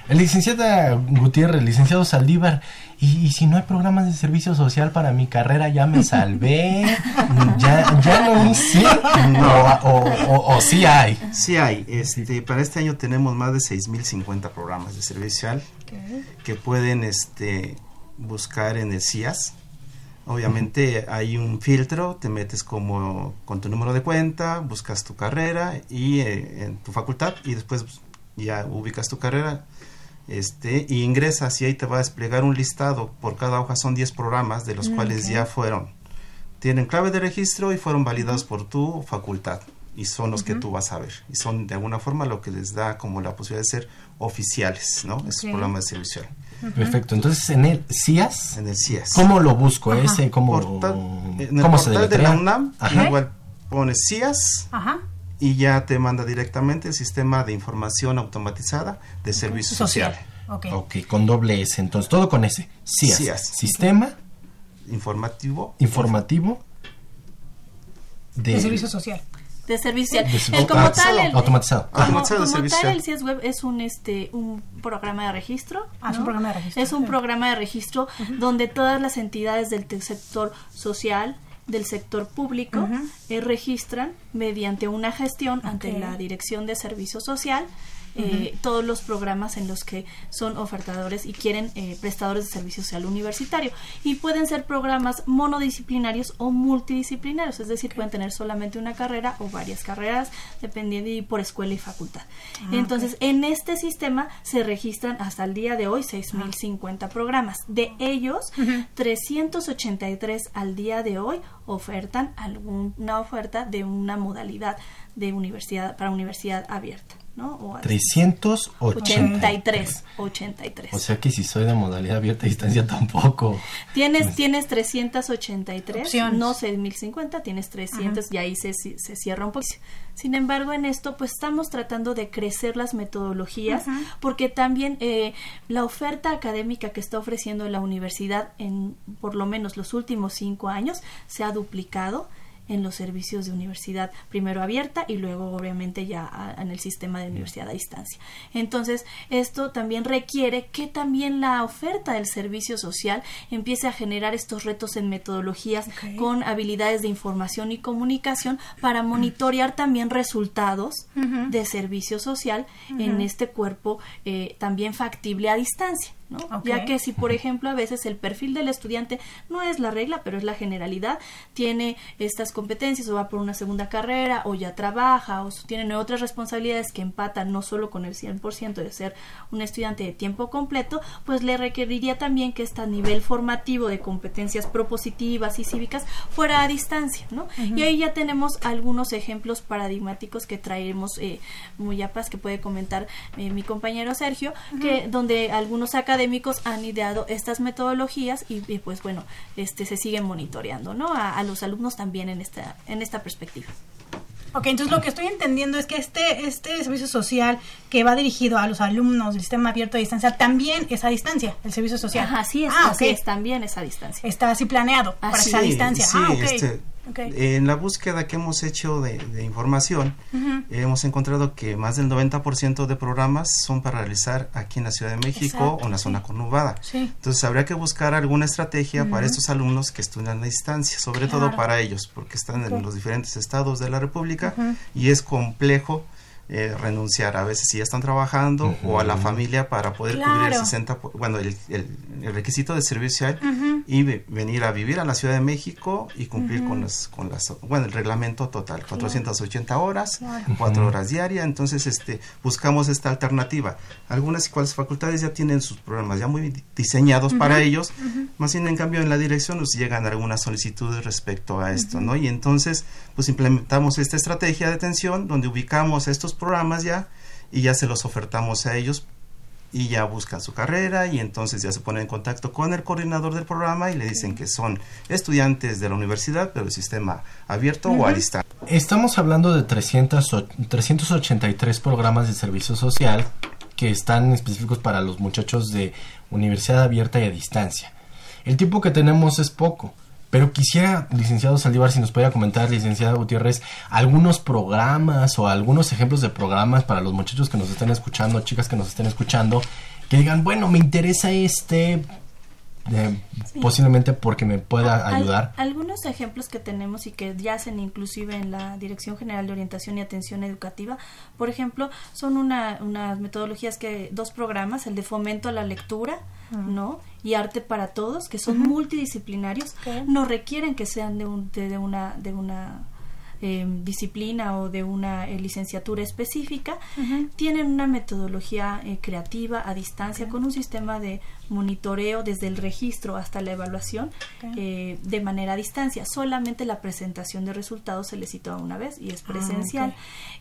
El licenciado Gutiérrez, licenciado Saldívar, ¿y, si no hay programas de servicio social para mi carrera, ya me salvé, ya, ya no hice, o, o, sí hay. Sí hay, este, para este año tenemos más de 6.050 programas de servicio social que pueden este, buscar en el CIAS. Obviamente hay un filtro, te metes como con tu número de cuenta, buscas tu carrera y eh, en tu facultad y después ya ubicas tu carrera este, y ingresas y ahí te va a desplegar un listado. Por cada hoja son 10 programas, de los mm, cuales ya fueron, tienen clave de registro y fueron validados por tu facultad. Y son los que tú vas a ver. Y son de alguna forma lo que les da como la posibilidad de ser oficiales, ¿no? Esos programas de servicio. Perfecto. Entonces, en el CIAS. En el CIAS. ¿Cómo lo busco? Ese, ¿cómo, en el ¿cómo portal de la UNAM, igual pones CIAS. Ajá y ya te manda directamente el sistema de información automatizada de servicio social. ok, con doble S, entonces todo con S. CIAS. Sistema informativo. Informativo de, servicio social. De servicio social. como tal, el, automatizado. Como, tal, el CIAS Web es un, este, un programa de registro. Ah, es un programa de registro. Es un programa de registro donde todas las entidades del sector social, del sector público eh, registran mediante una gestión ante la Dirección de Servicio Social eh, todos los programas en los que son ofertadores y quieren eh, prestadores de servicio social universitario. Y pueden ser programas monodisciplinarios o multidisciplinarios, es decir, pueden tener solamente una carrera o varias carreras, dependiendo y por escuela y facultad. Ah, Entonces, en este sistema se registran hasta el día de hoy 6.050 programas. De ellos, 383 al día de hoy ofertan alguna oferta de una modalidad de universidad para universidad abierta. ¿No? O 383. 83. O sea que si soy de modalidad abierta a distancia tampoco. Tienes, tienes 383, no 6050, tienes 300 y ahí se, se cierra un poco. Sin embargo, en esto pues estamos tratando de crecer las metodologías porque también eh, la oferta académica que está ofreciendo la universidad en por lo menos los últimos cinco años se ha duplicado en los servicios de universidad, primero abierta y luego obviamente ya en el sistema de universidad a distancia. Entonces, esto también requiere que también la oferta del servicio social empiece a generar estos retos en metodologías con habilidades de información y comunicación para monitorear también resultados de servicio social en este cuerpo eh, también factible a distancia. ¿No? Ya que si, por ejemplo, a veces el perfil del estudiante no es la regla, pero es la generalidad, tiene estas competencias o va por una segunda carrera o ya trabaja o tiene otras responsabilidades que empatan no solo con el 100% de ser un estudiante de tiempo completo, pues le requeriría también que este nivel formativo de competencias propositivas y cívicas fuera a distancia, ¿no? Y ahí ya tenemos algunos ejemplos paradigmáticos que traemos eh, muy a paz que puede comentar eh, mi compañero Sergio, que donde algunos académicos han ideado estas metodologías y, pues bueno, este se siguen monitoreando, ¿no? A, los alumnos también en esta en esta perspectiva. Ok, entonces lo que estoy entendiendo es que este, este servicio social que va dirigido a los alumnos del sistema abierto a distancia también es a distancia, el servicio social. Ajá, así es, ah, así es, también es a distancia. Está así planeado para esa distancia. Sí, ah, este, en la búsqueda que hemos hecho de, información, hemos encontrado que más del 90% de programas son para realizar aquí en la Ciudad de México o en la zona conurbada. Entonces habría que buscar alguna estrategia para estos alumnos que estudian a distancia, sobre todo para ellos, porque están en los diferentes estados de la República y es complejo eh, renunciar. A veces si ya están trabajando o a la familia para poder cubrir el 60, bueno, el, el, requisito de servicio y venir a vivir a la Ciudad de México y cumplir con las, con las, bueno, el reglamento total, 480 horas, 4 horas diarias, entonces este, buscamos esta alternativa. Algunas cuales facultades ya tienen sus programas ya muy diseñados para ellos, más bien en cambio en la dirección nos llegan algunas solicitudes respecto a esto, ¿no? Y entonces pues implementamos esta estrategia de atención donde ubicamos estos programas ya y ya se los ofertamos a ellos y ya buscan su carrera y entonces ya se ponen en contacto con el coordinador del programa y le dicen que son estudiantes de la universidad, pero el sistema abierto o a distancia. Estamos hablando de 300, 383 programas de servicio social que están específicos para los muchachos de universidad abierta y a distancia. El tiempo que tenemos es poco. Pero quisiera, licenciado Saldívar, si nos pudiera comentar, licenciada Gutiérrez, algunos programas o algunos ejemplos de programas para los muchachos que nos estén escuchando, chicas que nos estén escuchando, que digan, bueno, me interesa este, posiblemente porque me pueda ayudar. algunos ejemplos que tenemos y que yacen inclusive en la Dirección General de Orientación y Atención Educativa, por ejemplo, son una, unas metodologías que dos programas, el de fomento a la lectura, ¿no? Y arte para todos, que son multidisciplinarios, no requieren que sean de, un, de una de una Em, disciplina o de una eh, licenciatura específica, tienen una metodología eh, creativa a distancia con un sistema de monitoreo desde el registro hasta la evaluación eh, de manera a distancia. Solamente la presentación de resultados se les citó una vez y es ah, presencial.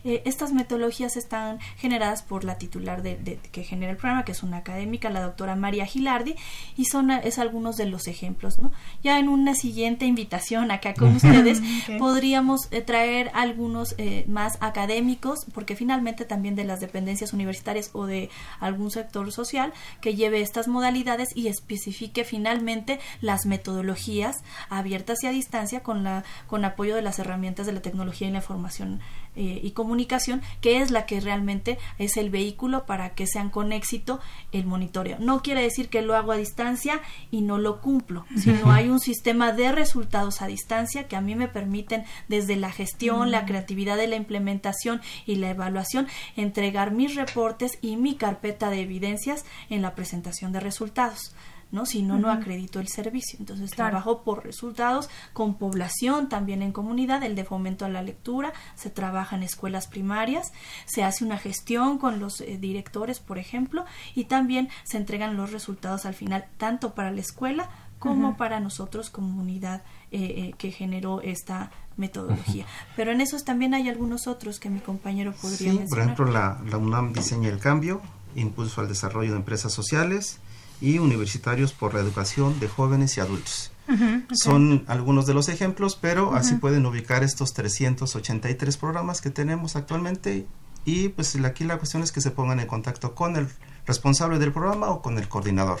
estas metodologías están generadas por la titular de, que genera el programa, que es una académica, la doctora María Gilardi, y son es algunos de los ejemplos. ¿no? Ya en una siguiente invitación acá con ustedes podríamos traer algunos eh, más académicos, porque finalmente también de las dependencias universitarias o de algún sector social que lleve estas modalidades y especifique finalmente las metodologías abiertas y a distancia con la con apoyo de las herramientas de la tecnología y la información eh, y comunicación, que es la que realmente es el vehículo para que sean con éxito el monitoreo. No quiere decir que lo hago a distancia y no lo cumplo, sino hay un sistema de resultados a distancia que a mí me permiten desde la gestión, la creatividad de la implementación y la evaluación entregar mis reportes y mi carpeta de evidencias en la presentación de resultados. ¿No? Si no, no acredito el servicio. Entonces trabajo por resultados con población, también en comunidad, el de fomento a la lectura, se trabaja en escuelas primarias, se hace una gestión con los eh, directores, por ejemplo, y también se entregan los resultados al final, tanto para la escuela como para nosotros, comunidad eh, eh, que generó esta metodología. Pero en esos también hay algunos otros que mi compañero podría sí, Por ejemplo, la, la UNAM diseña el cambio, impulso al desarrollo de empresas sociales, y universitarios por la educación de jóvenes y adultos. Son algunos de los ejemplos, pero así pueden ubicar estos 383 programas que tenemos actualmente y pues aquí la cuestión es que se pongan en contacto con el responsable del programa o con el coordinador.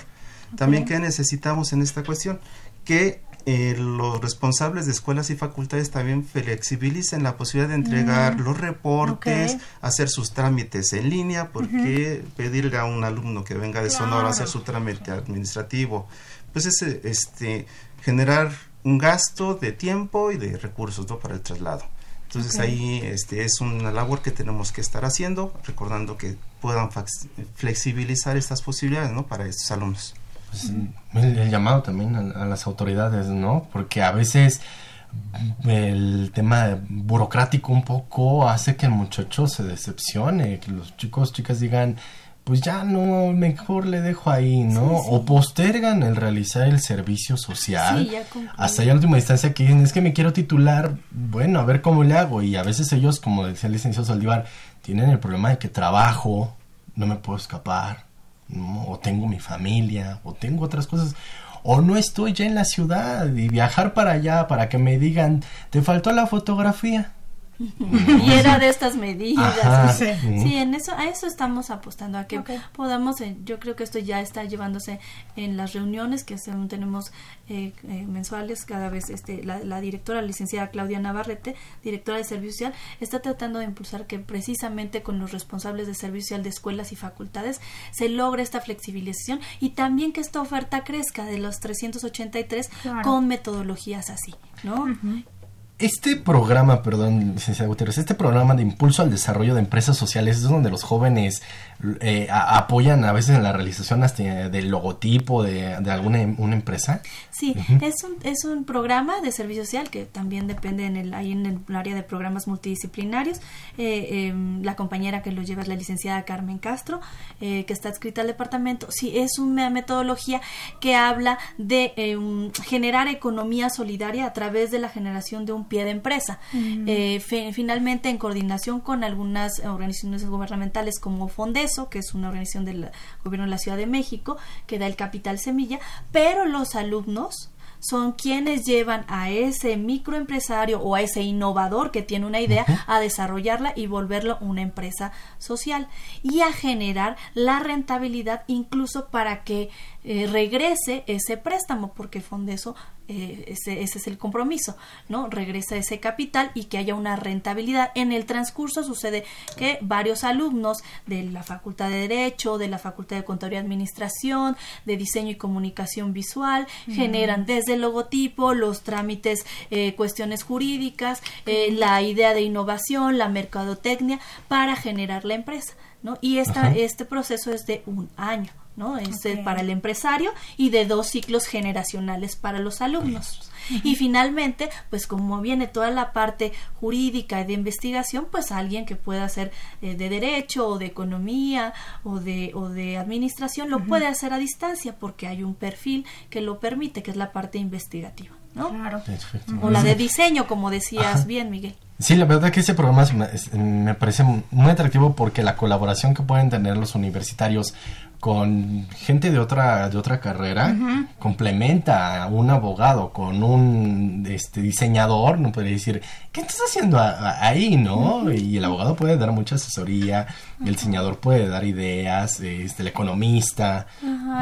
También que necesitamos en esta cuestión que eh, los responsables de escuelas y facultades también flexibilicen la posibilidad de entregar mm, los reportes, hacer sus trámites en línea, porque pedirle a un alumno que venga de Sonora a hacer su trámite administrativo, pues es este generar un gasto de tiempo y de recursos ¿no? para el traslado. Entonces ahí este, es una labor que tenemos que estar haciendo, recordando que puedan flexibilizar estas posibilidades ¿no? para estos alumnos. Pues, el, llamado también a, las autoridades, ¿no? Porque a veces el tema burocrático un poco hace que el muchacho se decepcione, que los chicos, chicas digan, pues ya no, mejor le dejo ahí, ¿no? O postergan el realizar el servicio social. hasta ya en última instancia que dicen, es que me quiero titular, bueno, a ver cómo le hago. Y a veces ellos, como decía el licenciado Saldívar, tienen el problema de que trabajo, no me puedo escapar, o tengo mi familia, o tengo otras cosas o no estoy ya en la ciudad y viajar para allá para que me digan, te faltó la fotografía. y era de estas medidas. sí. en eso, a eso estamos apostando, a que podamos, eh, yo creo que esto ya está llevándose en las reuniones que tenemos eh, eh, mensuales, cada vez este, la, directora, la licenciada Claudia Navarrete, directora de Servicio Social, está tratando de impulsar que precisamente con los responsables de Servicio Social de escuelas y facultades se logre esta flexibilización y también que esta oferta crezca de los 383 con metodologías así, ¿no? Este programa, perdón, licenciada Gutiérrez, este programa de impulso al desarrollo de empresas sociales es donde los jóvenes eh, apoyan a veces en la realización hasta del logotipo de, de alguna em, una empresa. Sí, es, un, es un programa de servicio social que también depende en el, ahí en el área de programas multidisciplinarios. Eh, em, la compañera que lo lleva es la licenciada Carmen Castro, eh, que está adscrita al departamento. Sí, es una metodología que habla de em, generar economía solidaria a través de la generación de un pie de empresa. Eh, finalmente, en coordinación con algunas organizaciones gubernamentales como Que es una organización del gobierno de la Ciudad de México, que da el capital semilla, pero los alumnos son quienes llevan a ese microempresario o a ese innovador que tiene una idea a desarrollarla y volverlo una empresa social y a generar la rentabilidad incluso para que eh, regrese ese préstamo porque Fondeso eh, ese, ese, es el compromiso, ¿no? Regresa ese capital y que haya una rentabilidad. En el transcurso sucede que varios alumnos de la Facultad de Derecho, de la Facultad de Contaduría y Administración, de Diseño y Comunicación Visual, generan desde el logotipo, los trámites, eh, cuestiones jurídicas, eh, la idea de innovación, la mercadotecnia, para generar la empresa, ¿no? Y esta, este proceso es de un año. ¿No? Es para el empresario y de dos ciclos generacionales para los alumnos. Y finalmente, pues como viene toda la parte jurídica y de investigación, pues alguien que pueda hacer eh, de derecho o de economía o de, o de administración lo puede hacer a distancia porque hay un perfil que lo permite, que es la parte investigativa. ¿no? Claro. O la de diseño, como decías bien, Miguel. Sí, la verdad que ese programa me parece muy atractivo porque la colaboración que pueden tener los universitarios con gente de otra de otra carrera complementa a un abogado con un este diseñador no podría decir qué estás haciendo ahí no y el abogado puede dar mucha asesoría el diseñador puede dar ideas este el economista.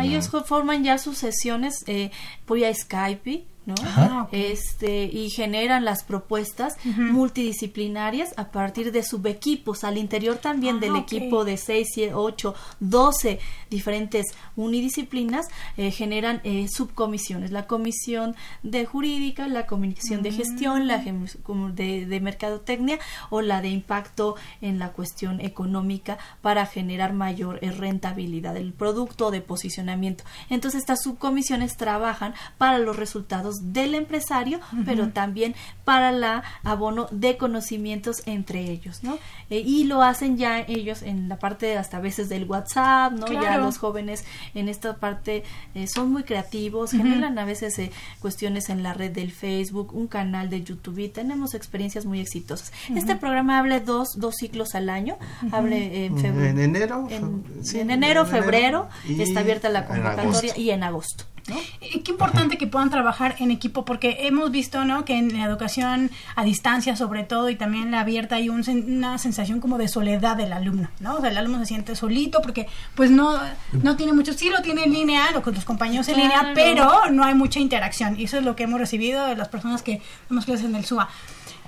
Ellos forman ya sus sesiones eh, a Skype ¿no? Ah, este, y generan las propuestas multidisciplinarias a partir de subequipos, al interior también del ah, equipo de 6, 8, 12 diferentes unidisciplinas, eh, generan eh, subcomisiones, la comisión de jurídica, la comisión de gestión, la de, de mercadotecnia o la de impacto en la cuestión económica para generar mayor eh, rentabilidad del producto o de posicionamiento. Entonces estas subcomisiones trabajan para los resultados del empresario, pero también para la abono de conocimientos entre ellos, ¿no? Eh, y lo hacen ya ellos en la parte hasta a veces del WhatsApp, ¿no? Ya los jóvenes en esta parte eh, son muy creativos, generan a veces eh, cuestiones en la red del Facebook, un canal de YouTube y tenemos experiencias muy exitosas. Este programa abre dos, dos ciclos al año, abre en febrero. En enero. En, enero, febrero, está abierta la convocatoria y en agosto. Qué importante que puedan trabajar en equipo porque hemos visto ¿no? que en la educación a distancia sobre todo y también la abierta hay una sensación como de soledad del alumno, ¿no? O sea, el alumno se siente solito porque pues no, no tiene mucho, sí lo tiene en línea o con sus compañeros en línea, pero no hay mucha interacción y eso es lo que hemos recibido de las personas que hemos clases en el SUA.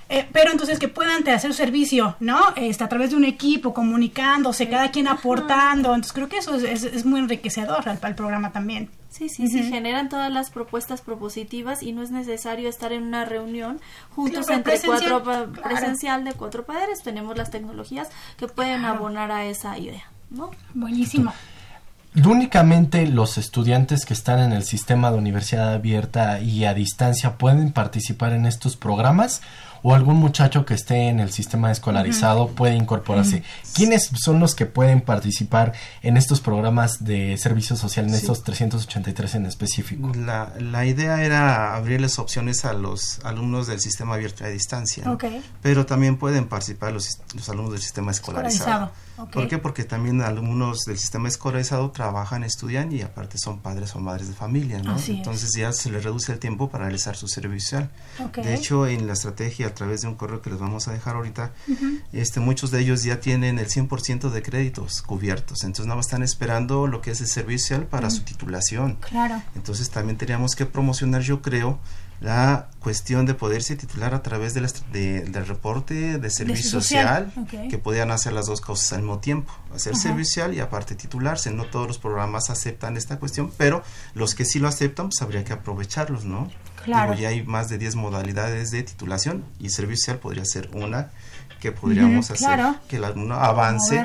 Eh, pero entonces que puedan hacer su servicio, ¿no? Este, a través de un equipo, comunicándose, cada quien aportando. Entonces creo que eso es, es, muy enriquecedor al, programa también. Sí, sí, sí, generan todas las propuestas propositivas y no es necesario estar en una reunión juntos entre cuatro presencial de cuatro padres. Tenemos las tecnologías que pueden abonar a esa idea, ¿no? Buenísimo únicamente los estudiantes que están en el sistema de universidad abierta y a distancia pueden participar en estos programas o algún muchacho que esté en el sistema escolarizado puede incorporarse. ¿Quiénes son los que pueden participar en estos programas de servicio social, en estos 383 en específico? La, la, idea era abrirles opciones a los alumnos del sistema abierto a distancia, pero también pueden participar los, los alumnos del sistema escolarizado. ¿Por qué? Porque también alumnos del sistema escolarizado trabajan, estudian y aparte son padres o madres de familia, ¿no? Entonces ya se les reduce el tiempo para realizar su servicio social. De hecho, en la estrategia a través de un correo que les vamos a dejar ahorita, este, muchos de ellos ya tienen el 100% de créditos cubiertos, entonces nada más están esperando lo que es el servicio social para su titulación. Claro. Entonces también teníamos que promocionar, yo creo, la cuestión de poderse titular a través de del reporte de servicio social, que podían hacer las dos cosas al mismo tiempo, hacer servicio social y aparte titularse. No todos los programas aceptan esta cuestión, pero los que sí lo aceptan, pues habría que aprovecharlos, ¿no? Claro. ya hay más de 10 modalidades de titulación y servicio social podría ser una que podríamos hacer que el alumno avance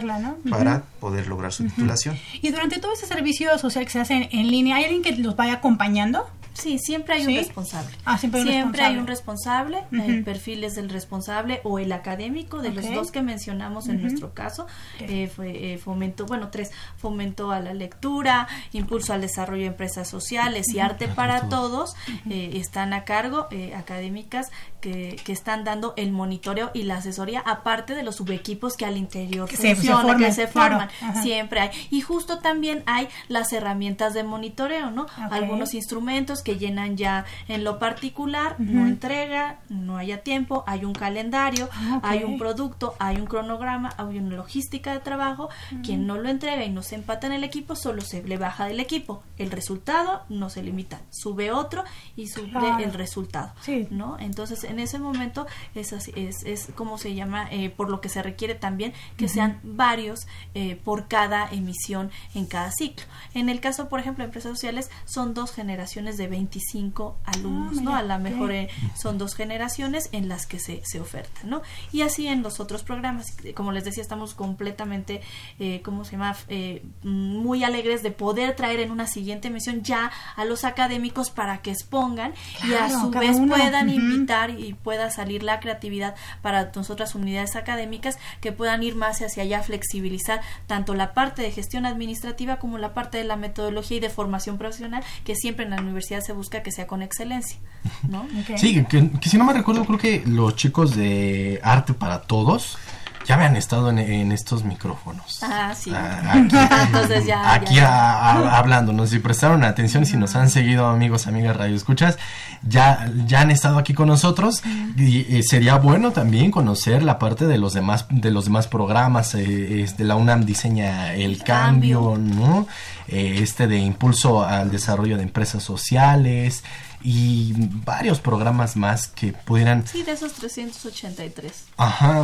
para poder lograr su titulación. Y durante todo ese servicio social que se hace en línea, ¿hay alguien que los vaya acompañando? Sí, siempre hay un responsable. Ah, siempre, hay un responsable. El perfil es del responsable o el académico, de los dos que mencionamos en nuestro caso. Eh, fue, eh, fomento, bueno, tres, fomento a la lectura, impulso al desarrollo de empresas sociales y arte para todos. Eh, están a cargo académicas que, que, están dando el monitoreo y la asesoría, aparte de los subequipos que al interior que funcionan, se, que se forman. Siempre hay. Y justo también hay las herramientas de monitoreo, ¿no? Algunos instrumentos que llenan ya en lo particular, no entrega, no haya tiempo, hay un calendario, ah, hay un producto, hay un cronograma, hay una logística de trabajo, quien no lo entrega y no se empata en el equipo, solo se le baja del equipo. El resultado no se limita, sube otro y sube el resultado, ¿no? Entonces, en ese momento es así, es, es como se llama, eh, por lo que se requiere también que sean varios eh, por cada emisión en cada ciclo. En el caso, por ejemplo, de empresas sociales, son dos generaciones de 25 alumnos, ah, ¿no? A lo mejor eh, son dos generaciones en las que se, se oferta, ¿no? Y así en los otros programas, como les decía, estamos completamente, eh, ¿cómo se llama? Eh, muy alegres de poder traer en una siguiente emisión ya a los académicos para que expongan y a su vez puedan invitar y pueda salir la creatividad para nosotras unidades académicas que puedan ir más hacia allá, flexibilizar tanto la parte de gestión administrativa como la parte de la metodología y de formación profesional que siempre en la universidad se busca que sea con excelencia, ¿no? Sí, que, si no me recuerdo, creo que los chicos de Arte para Todos ya habían estado en, estos micrófonos. Ah, sí. Ah, aquí, Entonces ya, aquí hablándonos, si prestaron atención, si nos han seguido amigos, amigas Radio Escuchas, ya, ya han estado aquí con nosotros. Y, sería bueno también conocer la parte de los demás, de los demás programas, eh, este, la UNAM diseña el, cambio, ¿no? Eh, este de impulso al desarrollo de empresas sociales, y varios programas más que pudieran... Sí, de esos 383. Ajá,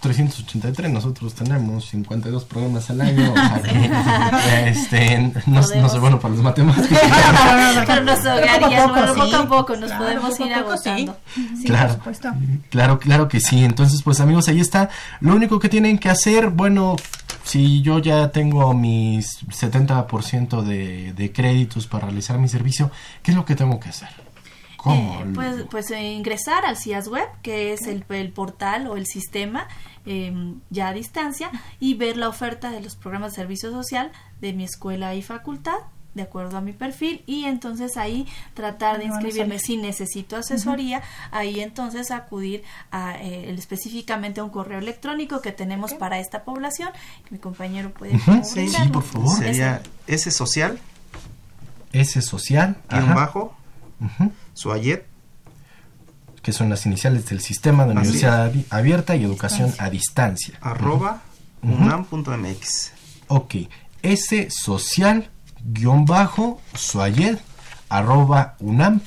383, nosotros tenemos 52 programas al año. este, no, no, soy bueno para los matemáticas. Pero nos ahogaría, poco, poco a poco nos podemos ir agotando. Sí, claro, por supuesto. claro, claro que sí. Entonces, pues amigos, ahí está. Lo único que tienen que hacer, bueno, si yo ya tengo mis 70% de, de créditos para realizar mi servicio, ¿qué es lo que tengo que hacer? Eh, pues, pues eh, ingresar al CIAS Web, que es el, el portal o el sistema em, ya a distancia, y ver la oferta de los programas de servicio social de mi escuela y facultad de acuerdo a mi perfil y entonces ahí tratar de inscribirme. si necesito asesoría ahí entonces acudir a eh, específicamente a un correo electrónico que tenemos para esta población. Mi compañero puede sí, sí, por favor. Sería S social. S social guion bajo. Suayet que son las iniciales del sistema de universidad abierta y educación a distancia. Arroba unam.mx ok. S social guion bajo suayed arroba unam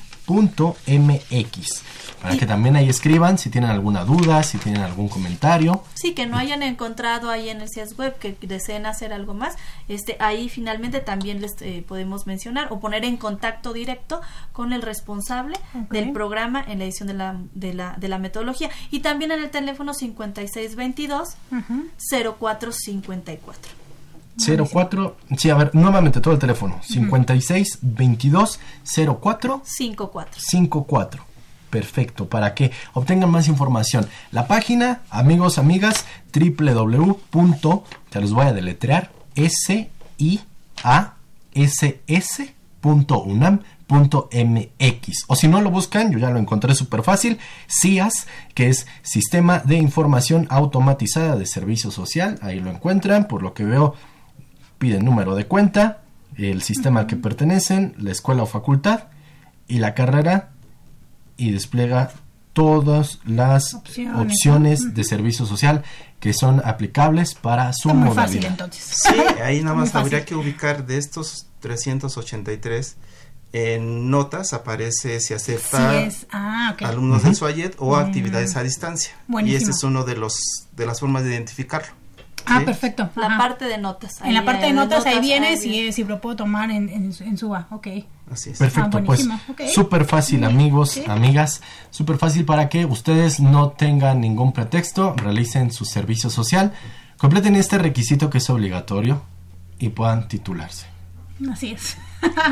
para que también ahí escriban si tienen alguna duda, si tienen algún comentario. Sí, que no hayan encontrado ahí en el CIAS web que deseen hacer algo más, este ahí finalmente también les eh, podemos mencionar o poner en contacto directo con el responsable del programa en la edición de la, de la, de la metodología y también en el teléfono 5622 0454. 04, sí, a ver, nuevamente todo el teléfono, 56 22 04 54. 54. Perfecto, para que obtengan más información. La página, amigos, amigas, www. te los voy a deletrear, s i a s s .mx o si no lo buscan, yo ya lo encontré súper fácil, CIAS, que es Sistema de Información Automatizada de Servicio Social, ahí lo encuentran, por lo que veo piden número de cuenta, el sistema al que pertenecen, la escuela o facultad y la carrera y despliega todas las opciones, de servicio social que son aplicables para su Está muy Fácil, entonces. Sí, ahí nada más habría que ubicar de estos 383 en notas aparece si acepta ah, alumnos del SUAYET o actividades a distancia. Y ese es uno de los de las formas de identificarlo. Ah, perfecto. La parte de notas. en la parte de notas, ahí viene si, si lo puedo tomar en, en, en SUBA. Ok. Así es. Perfecto, ah, pues súper fácil amigos, amigas, súper fácil para que ustedes no tengan ningún pretexto, realicen su servicio social, completen este requisito que es obligatorio y puedan titularse. Así es.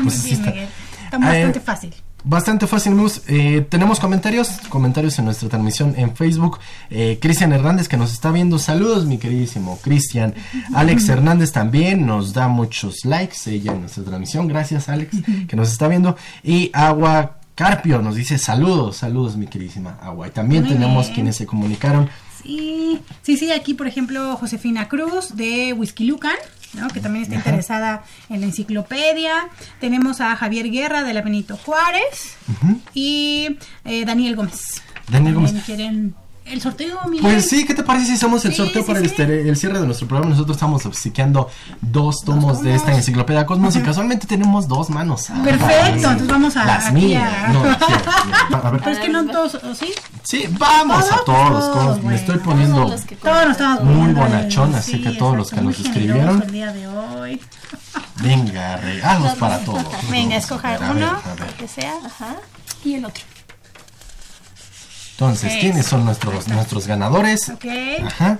Pues está. está bastante fácil. Bastante fácil, amigos. Eh, tenemos comentarios, comentarios en nuestra transmisión en Facebook. Eh, Cristian Hernández que nos está viendo. Saludos, mi queridísimo Cristian. Alex Hernández también nos da muchos likes ella en nuestra transmisión. Gracias, Alex, que nos está viendo. Y Agua Carpio nos dice saludos, saludos, mi queridísima Agua. Y también tenemos quienes se comunicaron. Sí, sí, sí, aquí por ejemplo Josefina Cruz de Whisky Lucan que también está interesada en la enciclopedia. Tenemos a Javier Guerra de la Benito Juárez y eh, Daniel Gómez. Daniel Gómez. quieren el sorteo, Pues sí, ¿qué te parece si hacemos el sorteo para El, cierre de nuestro programa? Nosotros estamos obsequiando dos tomos, de esta enciclopedia Cosmos y casualmente tenemos dos manos. Perfecto, entonces vamos a. Las mías. No, a ver. Pero es que no todos, ¿sí? Sí, vamos a todos. me estoy poniendo todos muy bonachón, así que todos los que nos escribieron. Venga, regalos para todos. Venga, escoja uno, que sea, Ajá. y el otro. Entonces, ¿quiénes son nuestros, nuestros ganadores? Ok. Ajá.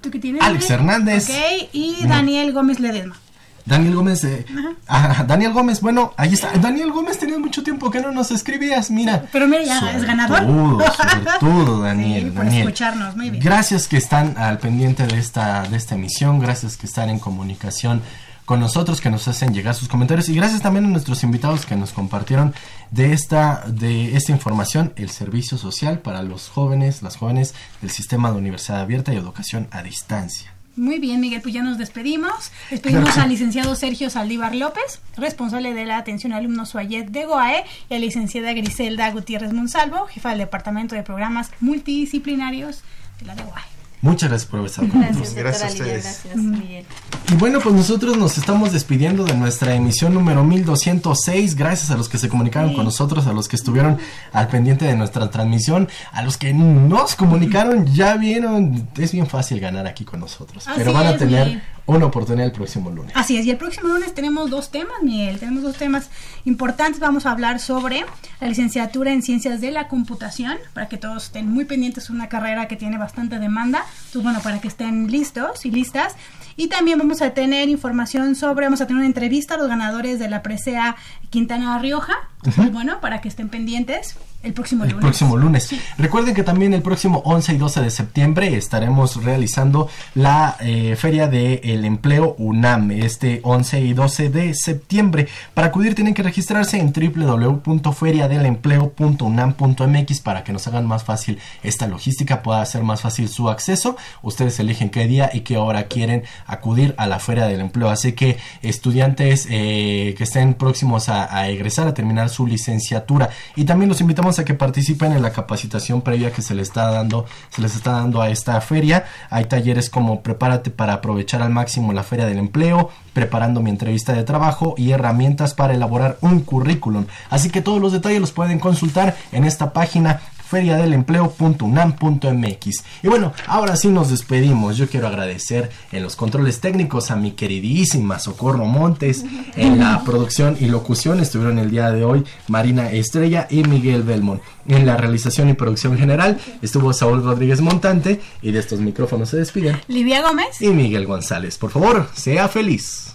¿Tú qué tienes? Alex Hernández. Ok, y Daniel Gómez Ledesma. Daniel Gómez, eh, ah, Daniel Gómez, bueno, ahí está. Daniel Gómez tenía mucho tiempo que no nos escribías, mira. Pero mira, ya es ganador. Todo, sobre todo, Daniel. Sí, por Daniel. escucharnos, muy bien. Gracias que están al pendiente de esta, de esta emisión, gracias que están en comunicación con nosotros, que nos hacen llegar sus comentarios y gracias también a nuestros invitados que nos compartieron de esta, de esta información, el servicio social para los jóvenes, las jóvenes del sistema de universidad abierta y educación a distancia. Muy bien, Miguel, pues ya nos despedimos. Despedimos al licenciado Sergio Saldívar López, responsable de la atención a alumnos SUAYET de GOAE, y a la licenciada Griselda Gutiérrez Monsalvo, jefa del Departamento de Programas Multidisciplinarios de la de GOAE. Muchas gracias por haber estado con nosotros. Gracias, a ustedes. Gracias, Miguel. Y bueno, pues nosotros nos estamos despidiendo de nuestra emisión número 1206. Gracias a los que se comunicaron con nosotros, a los que estuvieron al pendiente de nuestra transmisión, a los que nos comunicaron, ya vieron, es bien fácil ganar aquí con nosotros. pero van a tener una oportunidad el próximo lunes. Así es, y el próximo lunes tenemos dos temas, Miguel, tenemos dos temas importantes. Vamos a hablar sobre la licenciatura en ciencias de la computación, para que todos estén muy pendientes, es una carrera que tiene bastante demanda, entonces bueno, para que estén listos y listas. Y también vamos a tener información sobre, vamos a tener una entrevista a los ganadores de la presea Quintana Rioja, bueno, para que estén pendientes. El próximo lunes. El próximo lunes. Recuerden que también el próximo 11 y 12 de septiembre estaremos realizando la eh, Feria del Empleo UNAM, este 11 y 12 de septiembre. Para acudir tienen que registrarse en www.feriadelempleo.unam.mx para que nos hagan más fácil esta logística, pueda hacer más fácil su acceso. Ustedes eligen qué día y qué hora quieren acudir a la Feria del Empleo. Así que estudiantes eh, que estén próximos a, a egresar, a terminar su licenciatura. Y también los a que participen en la capacitación previa que se les está dando, se les está dando a esta feria. Hay talleres como prepárate para aprovechar al máximo la feria del empleo, preparando mi entrevista de trabajo y herramientas para elaborar un currículum. Así que todos los detalles los pueden consultar en esta página feriadelempleo.unam.mx. Y bueno, ahora sí nos despedimos. Yo quiero agradecer en los controles técnicos a mi queridísima Socorro Montes. En la producción y locución estuvieron el día de hoy Marina Estrella y Miguel Belmont. En la realización y producción general estuvo Saúl Rodríguez Montante y de estos micrófonos se despiden Livia Gómez y Miguel González. Por favor, sea feliz.